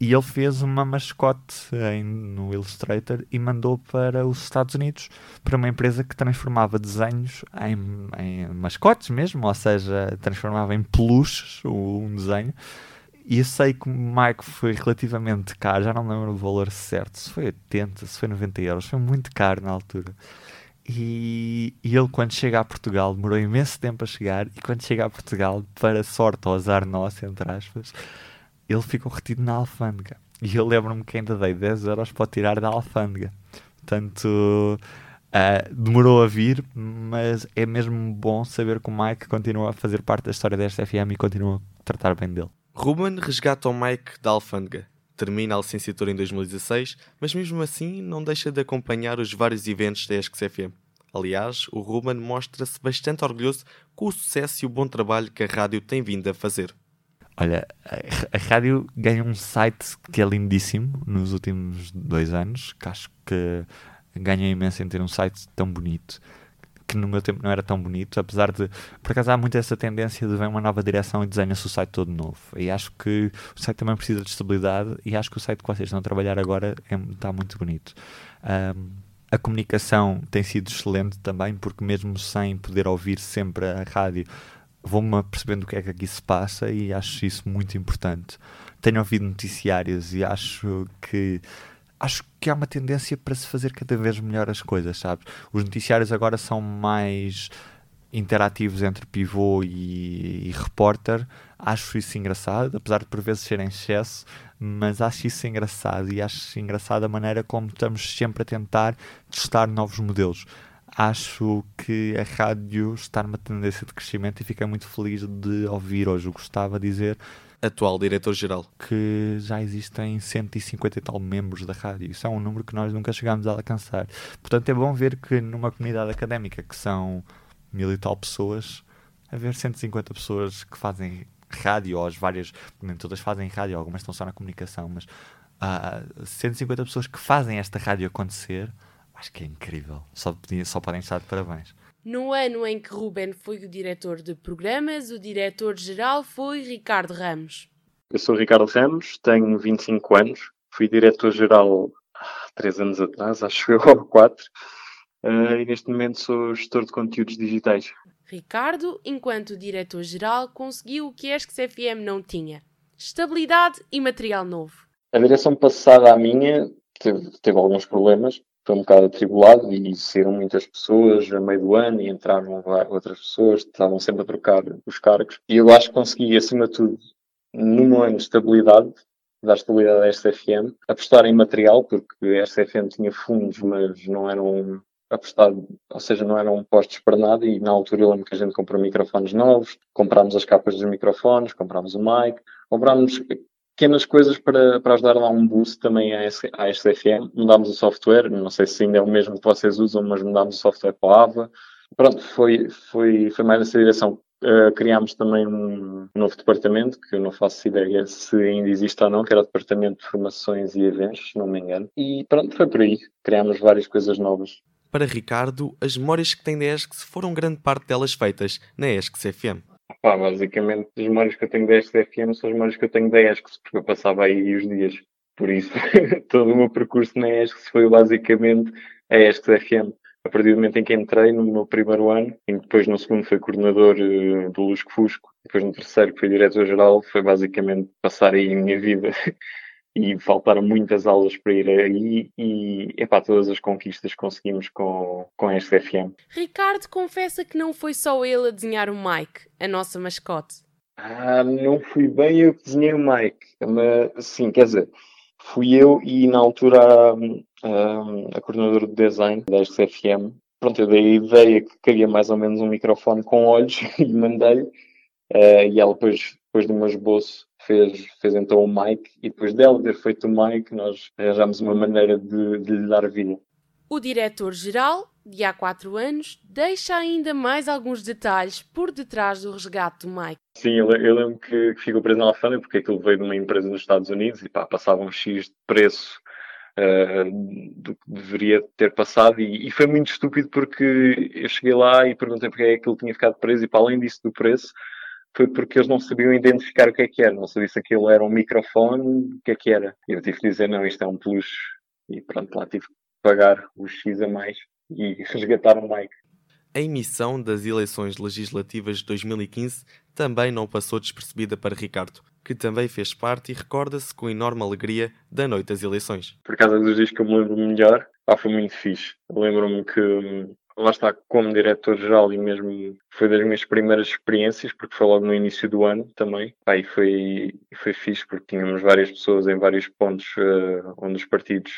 E ele fez uma mascote em, no Illustrator e mandou para os Estados Unidos para uma empresa que transformava desenhos em, em mascotes mesmo, ou seja, transformava em peluches um desenho e eu sei que o Mike foi relativamente caro, já não me lembro o valor certo, se foi 80, se foi 90 euros, foi muito caro na altura. E, e, ele, quando chega a Portugal, demorou imenso tempo a chegar. E quando chega a Portugal, para sorte ou azar nosso, entre aspas, ele ficou retido na alfândega. E eu lembro-me que ainda dei 10 euros para tirar da alfândega. Portanto, uh, demorou a vir, mas é mesmo bom saber que o Mike continua a fazer parte da história desta FM e continua a tratar bem dele. Ruben resgata o Mike da alfândega. Termina a licenciatura em 2016, mas mesmo assim não deixa de acompanhar os vários eventos da ESC-FM. Aliás, o Ruben mostra-se bastante orgulhoso com o sucesso e o bom trabalho que a rádio tem vindo a fazer. Olha, a, a rádio ganhou um site que é lindíssimo nos últimos dois anos, que acho que ganha imenso em ter um site tão bonito que no meu tempo não era tão bonito, apesar de, por acaso há muito essa tendência de ver uma nova direção e desenha-se o site todo novo. E acho que o site também precisa de estabilidade e acho que o site que vocês estão a trabalhar agora é, está muito bonito. Um, a comunicação tem sido excelente também, porque mesmo sem poder ouvir sempre a rádio, vou-me percebendo o que é que aqui se passa e acho isso muito importante. Tenho ouvido noticiários e acho que acho que há uma tendência para se fazer cada vez melhor as coisas, sabes? Os noticiários agora são mais interativos entre pivô e, e repórter, acho isso engraçado, apesar de por vezes ser em excesso, mas acho isso engraçado e acho engraçado a maneira como estamos sempre a tentar testar novos modelos. Acho que a rádio está numa tendência de crescimento e fiquei muito feliz de ouvir hoje o Gustavo dizer atual diretor-geral, que já existem 150 e tal membros da rádio. Isso é um número que nós nunca chegámos a alcançar. Portanto, é bom ver que numa comunidade académica que são mil e tal pessoas, haver 150 pessoas que fazem rádio, as várias, nem todas fazem rádio, algumas estão só na comunicação, mas uh, 150 pessoas que fazem esta rádio acontecer, acho que é incrível. Só, só podem estar de parabéns. No ano em que Ruben foi o diretor de programas, o diretor-geral foi Ricardo Ramos. Eu sou Ricardo Ramos, tenho 25 anos, fui diretor-geral há 3 anos atrás, acho eu, ou 4, uh, e neste momento sou gestor de conteúdos digitais. Ricardo, enquanto diretor-geral, conseguiu o que a ESCS FM não tinha: estabilidade e material novo. A direção passada à minha teve, teve alguns problemas, foi um bocado atribulado e saíram muitas pessoas a meio do ano e entraram outras pessoas, estavam sempre a trocar os cargos. E eu acho que consegui, acima de tudo, num ano de estabilidade, dar estabilidade à SFM, apostar em material, porque a SFM tinha fundos, mas não eram apostado, ou seja, não eram postos para nada e na altura eu lembro que a gente comprou microfones novos, comprámos as capas dos microfones, comprámos o mic, comprámos pequenas coisas para, para ajudar a dar um boost também à, à SFM. Mudámos o software, não sei se ainda é o mesmo que vocês usam, mas mudámos o software para o AVA. Pronto, foi, foi, foi mais nessa direção. Uh, criámos também um novo departamento, que eu não faço ideia se ainda existe ou não, que era o Departamento de Formações e Eventos, se não me engano. E pronto, foi por aí. Criámos várias coisas novas. Para Ricardo, as memórias que tem da ESCS foram grande parte delas feitas na ESCS FM. Pá, basicamente, as memórias que eu tenho da SFM são as memórias que eu tenho da ESCS, porque eu passava aí os dias. Por isso, todo o meu percurso na ESCS foi basicamente a ESCS FM. A partir do momento em que entrei no meu primeiro ano, e depois no segundo foi coordenador uh, do Lusco Fusco, depois no terceiro foi diretor-geral, foi basicamente passar aí a minha vida e faltaram muitas aulas para ir aí e epá, todas as conquistas conseguimos com, com este FM. Ricardo confessa que não foi só ele a desenhar o Mike, a nossa mascote. Ah, não fui bem eu que desenhei o Mike, mas sim, quer dizer, fui eu e na altura a, a, a coordenadora de design da SFM, pronto, eu dei a ideia que queria mais ou menos um microfone com olhos e mandei-lhe, uh, e ela depois, depois do meu esboço fez, fez então o Mike e depois dela ter feito o Mike, nós arranjámos uma maneira de, de lhe dar vida. O diretor-geral, de há quatro anos, deixa ainda mais alguns detalhes por detrás do resgate do Mike. Sim, eu, eu lembro que, que ficou preso na alfândega porque aquilo veio de uma empresa nos Estados Unidos e pá, passava um X de preço uh, do que deveria ter passado e, e, foi muito estúpido porque eu cheguei lá e perguntei porque é que aquilo tinha ficado preso e para além disso do preço foi porque eles não sabiam identificar o que é que era, não sabia se aquilo era um microfone, o que é que era. Eu tive que dizer, não, isto é um peluche. E pronto, lá tive que pagar os X a mais e resgatar o mic. A emissão das eleições legislativas de 2015 também não passou despercebida para Ricardo, que também fez parte e recorda-se com enorme alegria da noite das eleições. Por causa dos dias que eu me lembro melhor, ah, foi muito fixe. Lembro-me que hum, lá está, como diretor-geral e mesmo foi das minhas primeiras experiências, porque foi logo no início do ano também. E foi, foi fixe, porque tínhamos várias pessoas em vários pontos uh, onde os partidos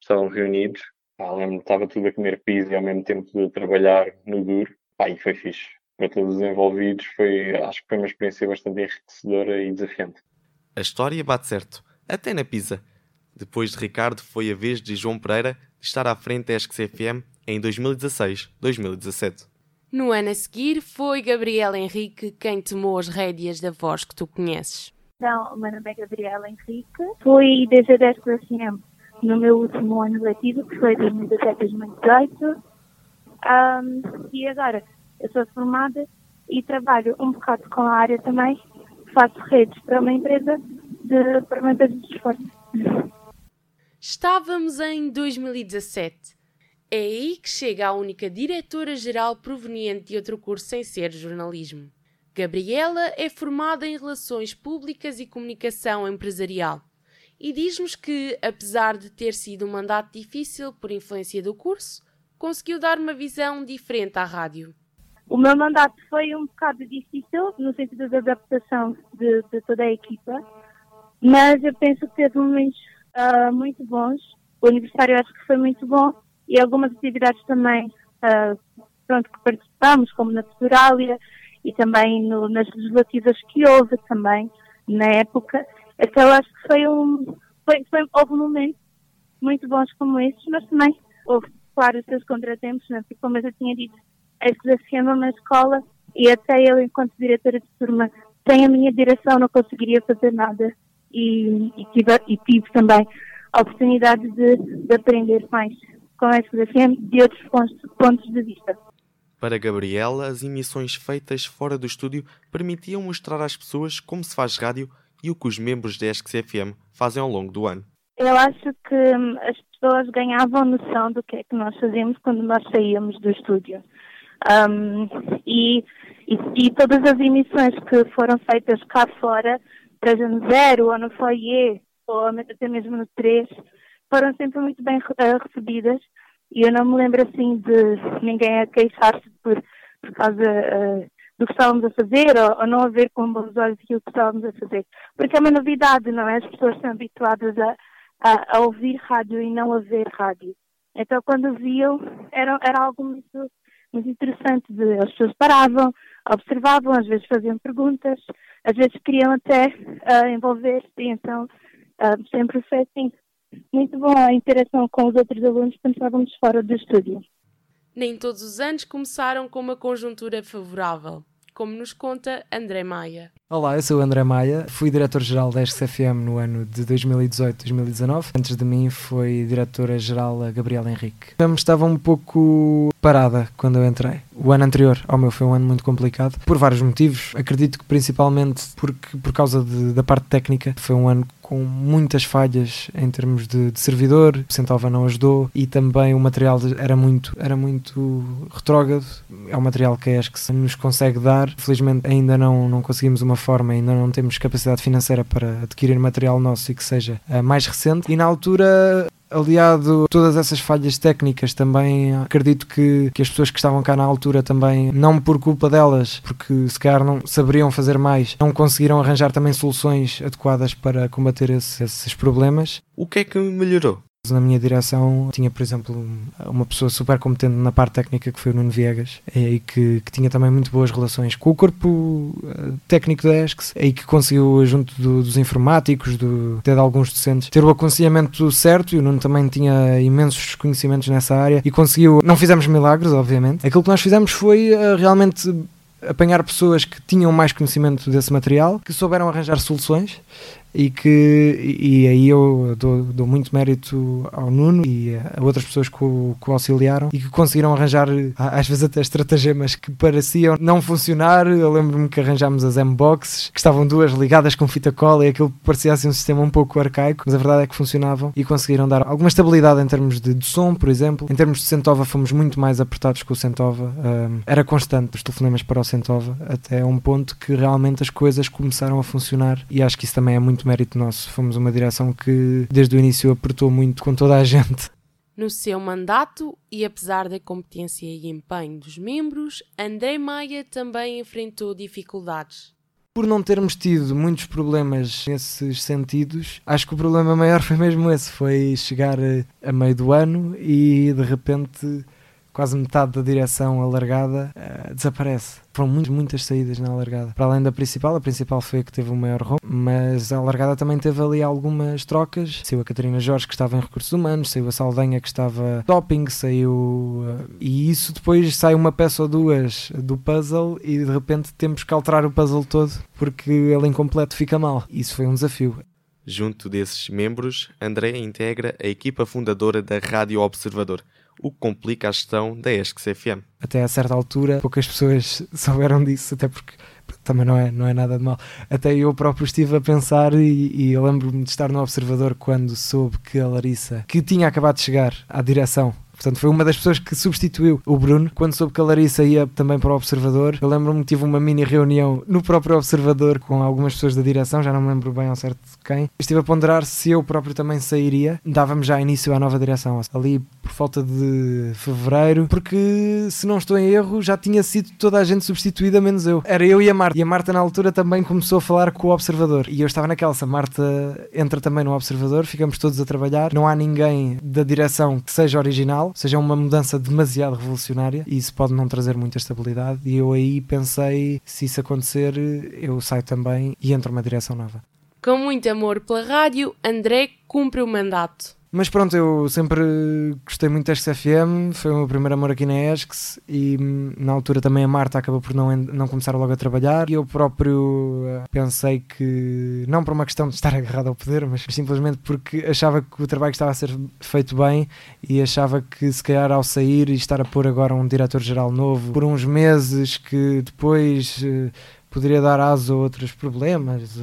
estavam reunidos. Pá, lembro estava tudo a comer pizza e ao mesmo tempo a trabalhar no duro. E foi fixe. Para todos os envolvidos, foi, acho que foi uma experiência bastante enriquecedora e desafiante. A história bate certo, até na pizza. Depois de Ricardo, foi a vez de João Pereira de estar à frente da ESC FM em 2016-2017. No ano a seguir, foi Gabriela Henrique quem tomou as rédeas da voz que tu conheces. Então, o meu nome é Gabriela Henrique, fui desde a 10 FM no meu último ano letivo, que foi 2017-2018, um, e agora eu sou formada e trabalho um bocado com a área também, faço redes para uma empresa de ferramentas de desporto. Estávamos em 2017 é aí que chega a única diretora-geral proveniente de outro curso sem ser jornalismo. Gabriela é formada em Relações Públicas e Comunicação Empresarial e diz-nos que, apesar de ter sido um mandato difícil por influência do curso, conseguiu dar uma visão diferente à rádio. O meu mandato foi um bocado difícil, no sentido da adaptação de, de toda a equipa, mas eu penso que teve momentos uh, muito bons. O aniversário acho que foi muito bom e algumas atividades também uh, pronto, que participamos, como na Futuralia e também no, nas legislativas que houve também na época. Então acho que foi um. Foi, foi, houve momentos muito bons como esses, mas também houve, claro, os seus contratempos, né? como eu já tinha dito, é desafiando uma escola e até eu, enquanto diretora de turma, sem a minha direção não conseguiria fazer nada e, e, tive, e tive também a oportunidade de, de aprender mais com a SFM de outros pontos, de vista. Para Gabriela, as emissões feitas fora do estúdio permitiam mostrar às pessoas como se faz rádio e o que os membros da ESC-FM fazem ao longo do ano. Eu acho que hum, as pessoas ganhavam noção do que é que nós fazíamos quando nós saíamos do estúdio. Um, e, e, e, todas as emissões que foram feitas cá fora, seja no Zero ou no Foyer, ou até mesmo no 3, foram sempre muito bem uh, recebidas e eu não me lembro assim de ninguém a queixar-se por, por causa uh, do que estávamos a fazer ou, ou, não a ver com bons olhos aquilo que estávamos a fazer. Porque é uma novidade, não é? As pessoas estão habituadas a, a, a ouvir rádio e não a ver rádio. Então quando viam era, era algo muito, muito interessante. De, as pessoas paravam, observavam, às vezes faziam perguntas, às vezes queriam até uh, envolver-se, então uh, sempre foi assim muito boa a interação com os outros alunos quando estávamos fora do estúdio. Nem todos os anos começaram com uma conjuntura favorável, como nos conta André Maia. Olá, eu sou o André Maia, fui diretor-geral da SCFM no ano de 2018-2019. Antes de mim foi diretora-geral a Gabriela Henrique. Estava um pouco parada quando eu entrei. O ano anterior ao meu foi um ano muito complicado, por vários motivos. Acredito que principalmente porque, por causa de, da parte técnica, foi um ano com muitas falhas em termos de, de servidor, o Centova não ajudou e também o material era muito, era muito retrógrado. É um material que acho que se nos consegue dar. Felizmente ainda não, não conseguimos uma forma, ainda não temos capacidade financeira para adquirir material nosso e que seja uh, mais recente. E na altura aliado a todas essas falhas técnicas também acredito que, que as pessoas que estavam cá na altura também não por culpa delas porque se calhar não saberiam fazer mais não conseguiram arranjar também soluções adequadas para combater esse, esses problemas. O que é que melhorou na minha direção tinha, por exemplo, uma pessoa super competente na parte técnica que foi o Nuno Viegas e que, que tinha também muito boas relações com o corpo eh, técnico da ESCS e que conseguiu, junto do, dos informáticos, do, até de alguns docentes, ter o aconselhamento certo e o Nuno também tinha imensos conhecimentos nessa área e conseguiu. Não fizemos milagres, obviamente. Aquilo que nós fizemos foi uh, realmente apanhar pessoas que tinham mais conhecimento desse material, que souberam arranjar soluções e que e aí eu dou, dou, muito mérito ao Nuno e a outras pessoas que o, que o, auxiliaram e que conseguiram arranjar às vezes até estratagemas que pareciam não funcionar. Eu lembro-me que arranjámos as M-Boxes que estavam duas ligadas com fita cola e aquilo parecia assim um sistema um pouco arcaico, mas a verdade é que funcionavam e conseguiram dar alguma estabilidade em termos de, de som, por exemplo. Em termos de Centova fomos muito mais apertados com o Centova. Um, era constante os telefonemas para o Centova até um ponto que realmente as coisas começaram a funcionar e acho que isso também é muito mérito nosso. Fomos uma direção que desde o início apertou muito com toda a gente. No seu mandato, e apesar da competência e empenho dos membros, André Maia também enfrentou dificuldades. Por não termos tido muitos problemas nesses sentidos, acho que o problema maior foi mesmo esse: foi chegar a meio do ano e de repente quase metade da direção alargada uh, desaparece. Foram muitas, muitas saídas na alargada. Para além da principal, a principal foi a que teve o maior rombo, mas a alargada também teve ali algumas trocas. Saiu a Catarina Jorge, que estava em recursos humanos, saiu a Saldanha, que estava doping, saiu. Uh, e isso depois sai uma peça ou duas do puzzle e de repente temos que alterar o puzzle todo porque ele incompleto fica mal. Isso foi um desafio. Junto desses membros, André integra a equipa fundadora da Rádio Observador, o que complica a gestão da ESC-CFM. Até a certa altura, poucas pessoas souberam disso, até porque também não é, não é nada de mal. Até eu próprio estive a pensar e, e lembro-me de estar no observador quando soube que a Larissa, que tinha acabado de chegar à direção, Portanto, foi uma das pessoas que substituiu o Bruno. Quando soube que a Larissa ia também para o Observador, eu lembro-me que tive uma mini reunião no próprio Observador com algumas pessoas da direção, já não me lembro bem ao certo de quem. Estive a ponderar se eu próprio também sairia. Dávamos já início à nova direção, ali por falta de fevereiro, porque se não estou em erro, já tinha sido toda a gente substituída, menos eu. Era eu e a Marta. E a Marta, na altura, também começou a falar com o Observador. E eu estava naquela, a Marta entra também no Observador, ficamos todos a trabalhar. Não há ninguém da direção que seja original, seja uma mudança demasiado revolucionária e isso pode não trazer muita estabilidade. E eu aí pensei, se isso acontecer, eu saio também e entro uma direção nova. Com muito amor pela rádio, André cumpre o mandato. Mas pronto, eu sempre gostei muito da XFM, foi o meu primeiro amor aqui na ESCS e hum, na altura também a Marta acabou por não, não começar logo a trabalhar e eu próprio eh, pensei que, não por uma questão de estar agarrado ao poder, mas simplesmente porque achava que o trabalho estava a ser feito bem e achava que se calhar ao sair e estar a pôr agora um diretor-geral novo por uns meses que depois eh, poderia dar aso a outros problemas,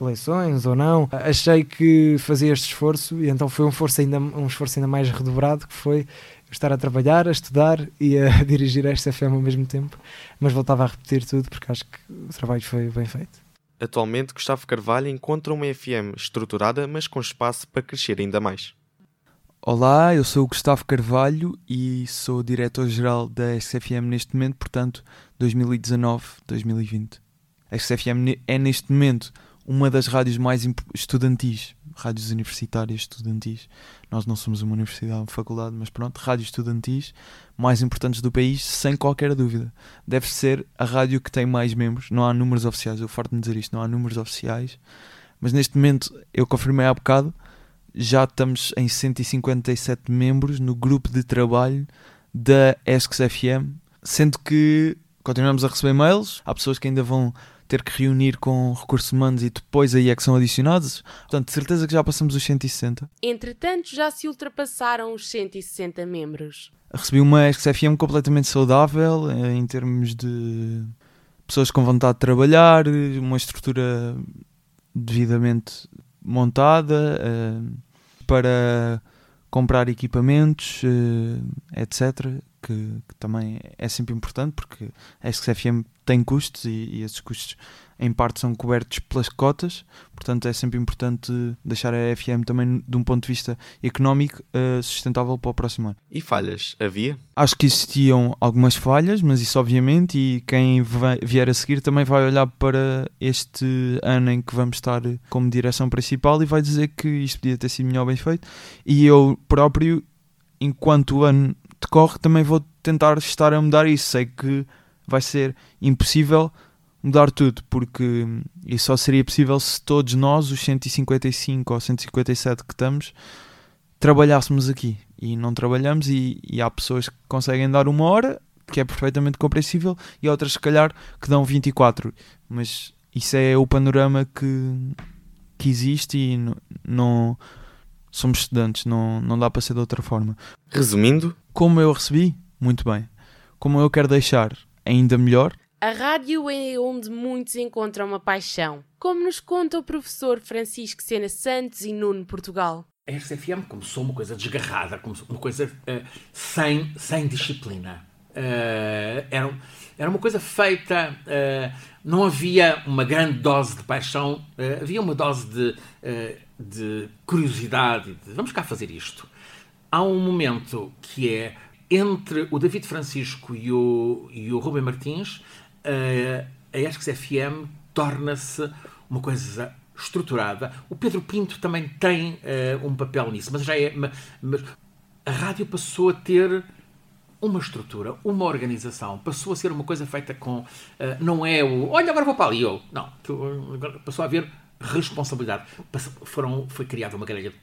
eleições ou não. Achei que fazia este esforço e então foi um esforço ainda, um esforço ainda mais redobrado que foi estar a trabalhar, a estudar e a dirigir esta FM ao mesmo tempo, mas voltava a repetir tudo porque acho que o trabalho foi bem feito. Atualmente, Gustavo Carvalho encontra uma FM estruturada, mas com espaço para crescer ainda mais. Olá, eu sou o Gustavo Carvalho e sou diretor-geral da SFM neste momento, portanto, 2019-2020. A XFM é neste momento uma das rádios mais estudantis, rádios universitárias estudantis. Nós não somos uma universidade, uma faculdade, mas pronto, rádios estudantis mais importantes do país, sem qualquer dúvida. Deve ser a rádio que tem mais membros. Não há números oficiais, eu farto de dizer isto, não há números oficiais. Mas neste momento, eu confirmei há bocado, já estamos em 157 membros no grupo de trabalho da ESCS FM, sendo que continuamos a receber mails, há pessoas que ainda vão ter que reunir com recursos humanos e depois aí é que são adicionados. Portanto, de certeza que já passamos os 160. Entretanto, já se ultrapassaram os 160 membros. Recebi uma XFM completamente saudável eh, em termos de pessoas com vontade de trabalhar, uma estrutura devidamente montada uh, para comprar equipamentos, uh, etc. Que, que, também é sempre importante porque a XFM tem custos e, e, esses custos em parte são cobertos pelas cotas, portanto é sempre importante deixar a FM também de um ponto de vista económico uh, sustentável para o próximo ano. E falhas? Havia? Acho que existiam algumas falhas, mas isso obviamente, e quem vai, vier a seguir também vai olhar para este ano em que vamos estar como direção principal e vai dizer que isto podia ter sido melhor bem feito, e eu próprio, enquanto o ano decorre, também vou tentar estar a mudar isso, sei que vai ser impossível mudar tudo, porque isso só seria possível se todos nós, os 155 ou 157 que estamos, trabalhássemos aqui. E não trabalhamos, e, e há pessoas que conseguem dar uma hora, que é perfeitamente compreensível, e outras, se calhar, que dão 24. Mas isso é o panorama que, que existe e não, não somos estudantes, não, não dá para ser de outra forma. Resumindo, como eu recebi, muito bem. Como eu quero deixar ainda melhor. A rádio é onde muitos encontram uma paixão, como nos conta o professor Francisco Sena Santos e Nuno Portugal. A RCFM começou uma coisa desgarrada, uma coisa uh, sem, sem disciplina. Uh, era, era uma coisa feita, uh, não havia uma grande dose de paixão, havia uma dose de, de curiosidade, de vamos cá fazer isto. Há um momento que é entre o David Francisco e o, e o Rubem Martins, uh, a ESCS FM torna-se uma coisa estruturada. O Pedro Pinto também tem uh, um papel nisso, mas já é. Mas a rádio passou a ter uma estrutura, uma organização, passou a ser uma coisa feita com. Uh, não é o. Olha, agora vou para ali, eu. Não. Passou a haver responsabilidade. Passou, foram, foi criada uma grelha de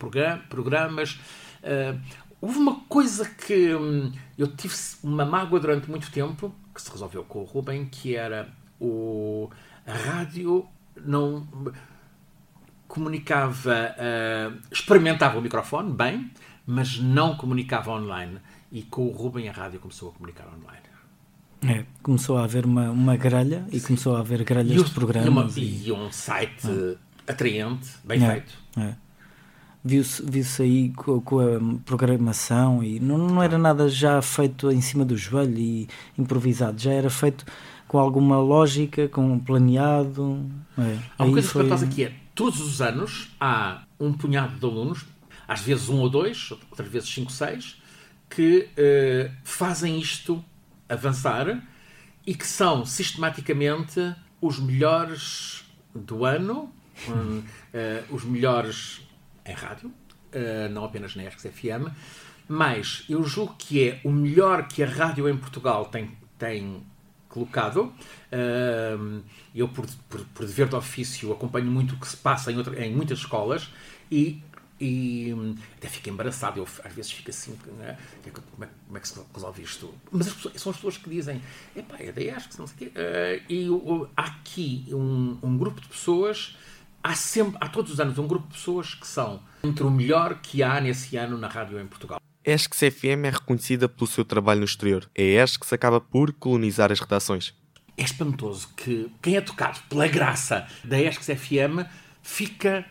programas. Uh, Houve uma coisa que hum, eu tive uma mágoa durante muito tempo, que se resolveu com o Ruben, que era o, a rádio não comunicava, uh, experimentava o microfone bem, mas não comunicava online. E com o Ruben a rádio começou a comunicar online. É, começou a haver uma, uma grelha e Sim. começou a haver grelhas e de programas. E, uma, e... e um site é. atraente, bem é, feito. É. viu-se viu aí com, com, a programação e não, não era nada já feito em cima do joelho e improvisado, já era feito com alguma lógica, com planeado. É. Há uma coisa foi... que aqui é, todos os anos há um punhado de alunos, às vezes um ou dois, outras vezes cinco, seis, que uh, fazem isto avançar e que são sistematicamente os melhores do ano, um, uh, os melhores em rádio, uh, não apenas na ESCS FM, mas eu julgo que é o melhor que a rádio em Portugal tem, tem colocado. Uh, eu, por, por, por, dever de ofício, acompanho muito o que se passa em, outra, em muitas escolas e e até fico embaraçado. Eu às vezes fico assim, né? como, é, como é que se resolve isto? Mas as pessoas, são as pessoas que dizem, epá, é da ESC, não sei o quê. Uh, e uh, há aqui um, um, grupo de pessoas, há sempre, há todos os anos um grupo de pessoas que são entre o melhor que há nesse ano na rádio em Portugal. A ESC FM é reconhecida pelo seu trabalho no exterior. É a ESC que se acaba por colonizar as redações. É espantoso que quem é tocado pela graça da ESC FM fica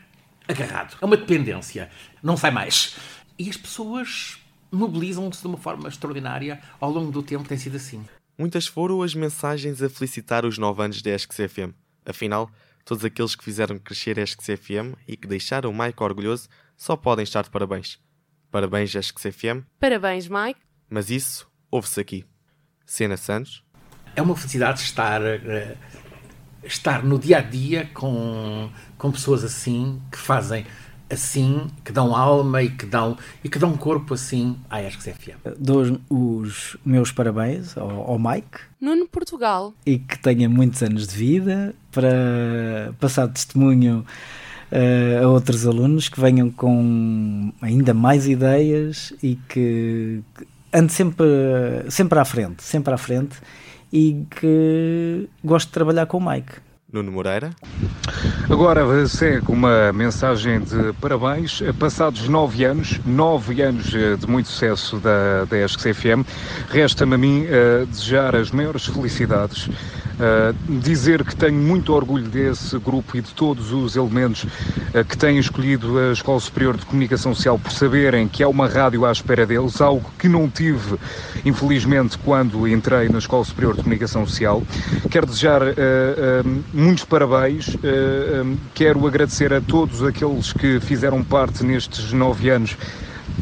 agarrado. É uma dependência. Não sai mais. E as pessoas mobilizam-se de uma forma extraordinária. Ao longo do tempo tem sido assim. Muitas foram as mensagens a felicitar os 9 anos da ESC-CFM. Afinal, todos aqueles que fizeram crescer a ESC-CFM e que deixaram o Mike orgulhoso só podem estar de parabéns. Parabéns, ESC-CFM. Parabéns, Mike. Mas isso ouve-se aqui. Cena Santos. É uma felicidade estar uh, estar no dia a dia com, com pessoas assim, que fazem assim, que dão alma e que dão, e que dão corpo assim à ESCS FM. Dou os meus parabéns ao, ao Mike. Nuno Portugal. E que tenha muitos anos de vida para passar testemunho uh, a outros alunos que venham com ainda mais ideias e que ande sempre, sempre à frente, sempre à frente e que gosto de trabalhar com o Mike. Nuno Moreira. Agora segue uma mensagem de parabéns. Passados nove anos, nove anos eh, de muito sucesso da, da ESC-FM, resta-me a mim uh, desejar as maiores felicidades Uh, dizer que tenho muito orgulho desse grupo e de todos os elementos uh, que têm escolhido a Escola Superior de Comunicação Social por saberem que há uma rádio à espera deles, algo que não tive, infelizmente, quando entrei na Escola Superior de Comunicação Social. Quero desejar uh, muitos parabéns, quero agradecer a todos aqueles que fizeram parte nestes nove anos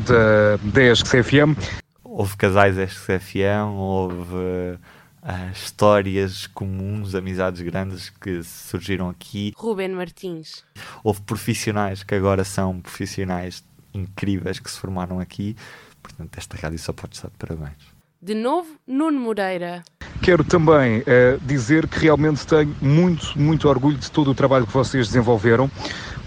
da, da ESC-CFM. Houve casais ESC-CFM, houve uh, histórias comuns, amizades grandes que surgiram aqui. Ruben Martins. Houve profissionais que agora são profissionais incríveis que se formaram aqui. Portanto, esta rádio só pode estar de parabéns. De novo, Nuno Moreira. Quero também uh, dizer que realmente tenho muito, muito orgulho de todo o trabalho que vocês desenvolveram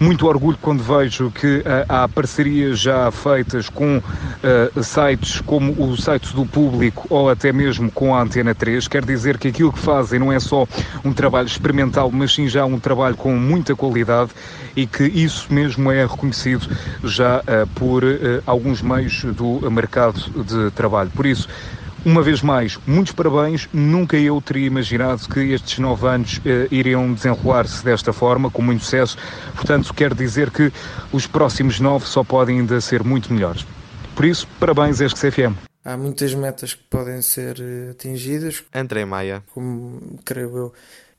muito orgulho quando vejo que uh, há parcerias já feitas com uh, sites como o site do público ou até mesmo com a Antena 3. Quer dizer que aquilo que fazem não é só um trabalho experimental, mas sim já um trabalho com muita qualidade e que isso mesmo é reconhecido já por alguns meios do mercado de trabalho. Por isso, uma vez mais, muitos parabéns. Nunca eu teria imaginado que estes nove anos eh, iriam desenrolar-se desta forma, com muito sucesso. Portanto, quero dizer que os próximos nove só podem ainda ser muito melhores. Por isso, parabéns, ESC CFM. Há muitas metas que podem ser eh, atingidas. André Maia. Como creio eu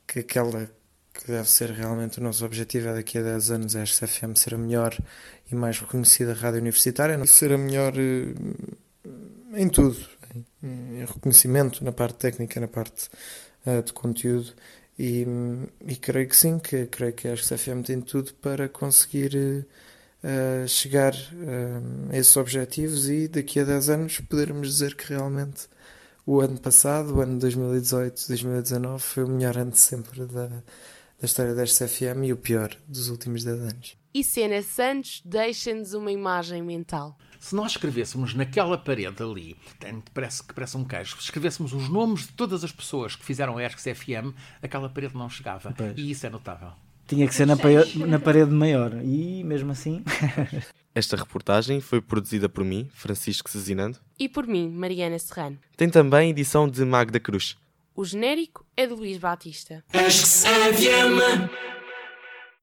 que aquela que deve ser realmente o nosso objetivo é daqui a 10 anos a ESC CFM ser a melhor e mais reconhecida rádio universitária, ser a melhor eh, em tudo reconhecimento na parte técnica, na parte uh, de conteúdo. E, e, creio que sim, que creio que a FM tem tudo para conseguir uh, chegar uh, a esses objetivos e daqui a 10 anos podermos dizer que realmente o ano passado, o ano 2018, 2019, foi o melhor ano de sempre da, da história da FM e o pior dos últimos 10 anos. E Cena Santos deixa-nos uma imagem mental se nós escrevêssemos naquela parede ali, parece que parece um queijo, escrevêssemos os nomes de todas as pessoas que fizeram a FM, aquela parede não chegava. Pois. E isso é notável. Tinha que ser na, parede, na parede maior. E mesmo assim. Esta reportagem foi produzida por mim, Francisco Cezinando. E por mim, Mariana Serrano. Tem também edição de Magda Cruz. O genérico é de Luís Batista. Acho que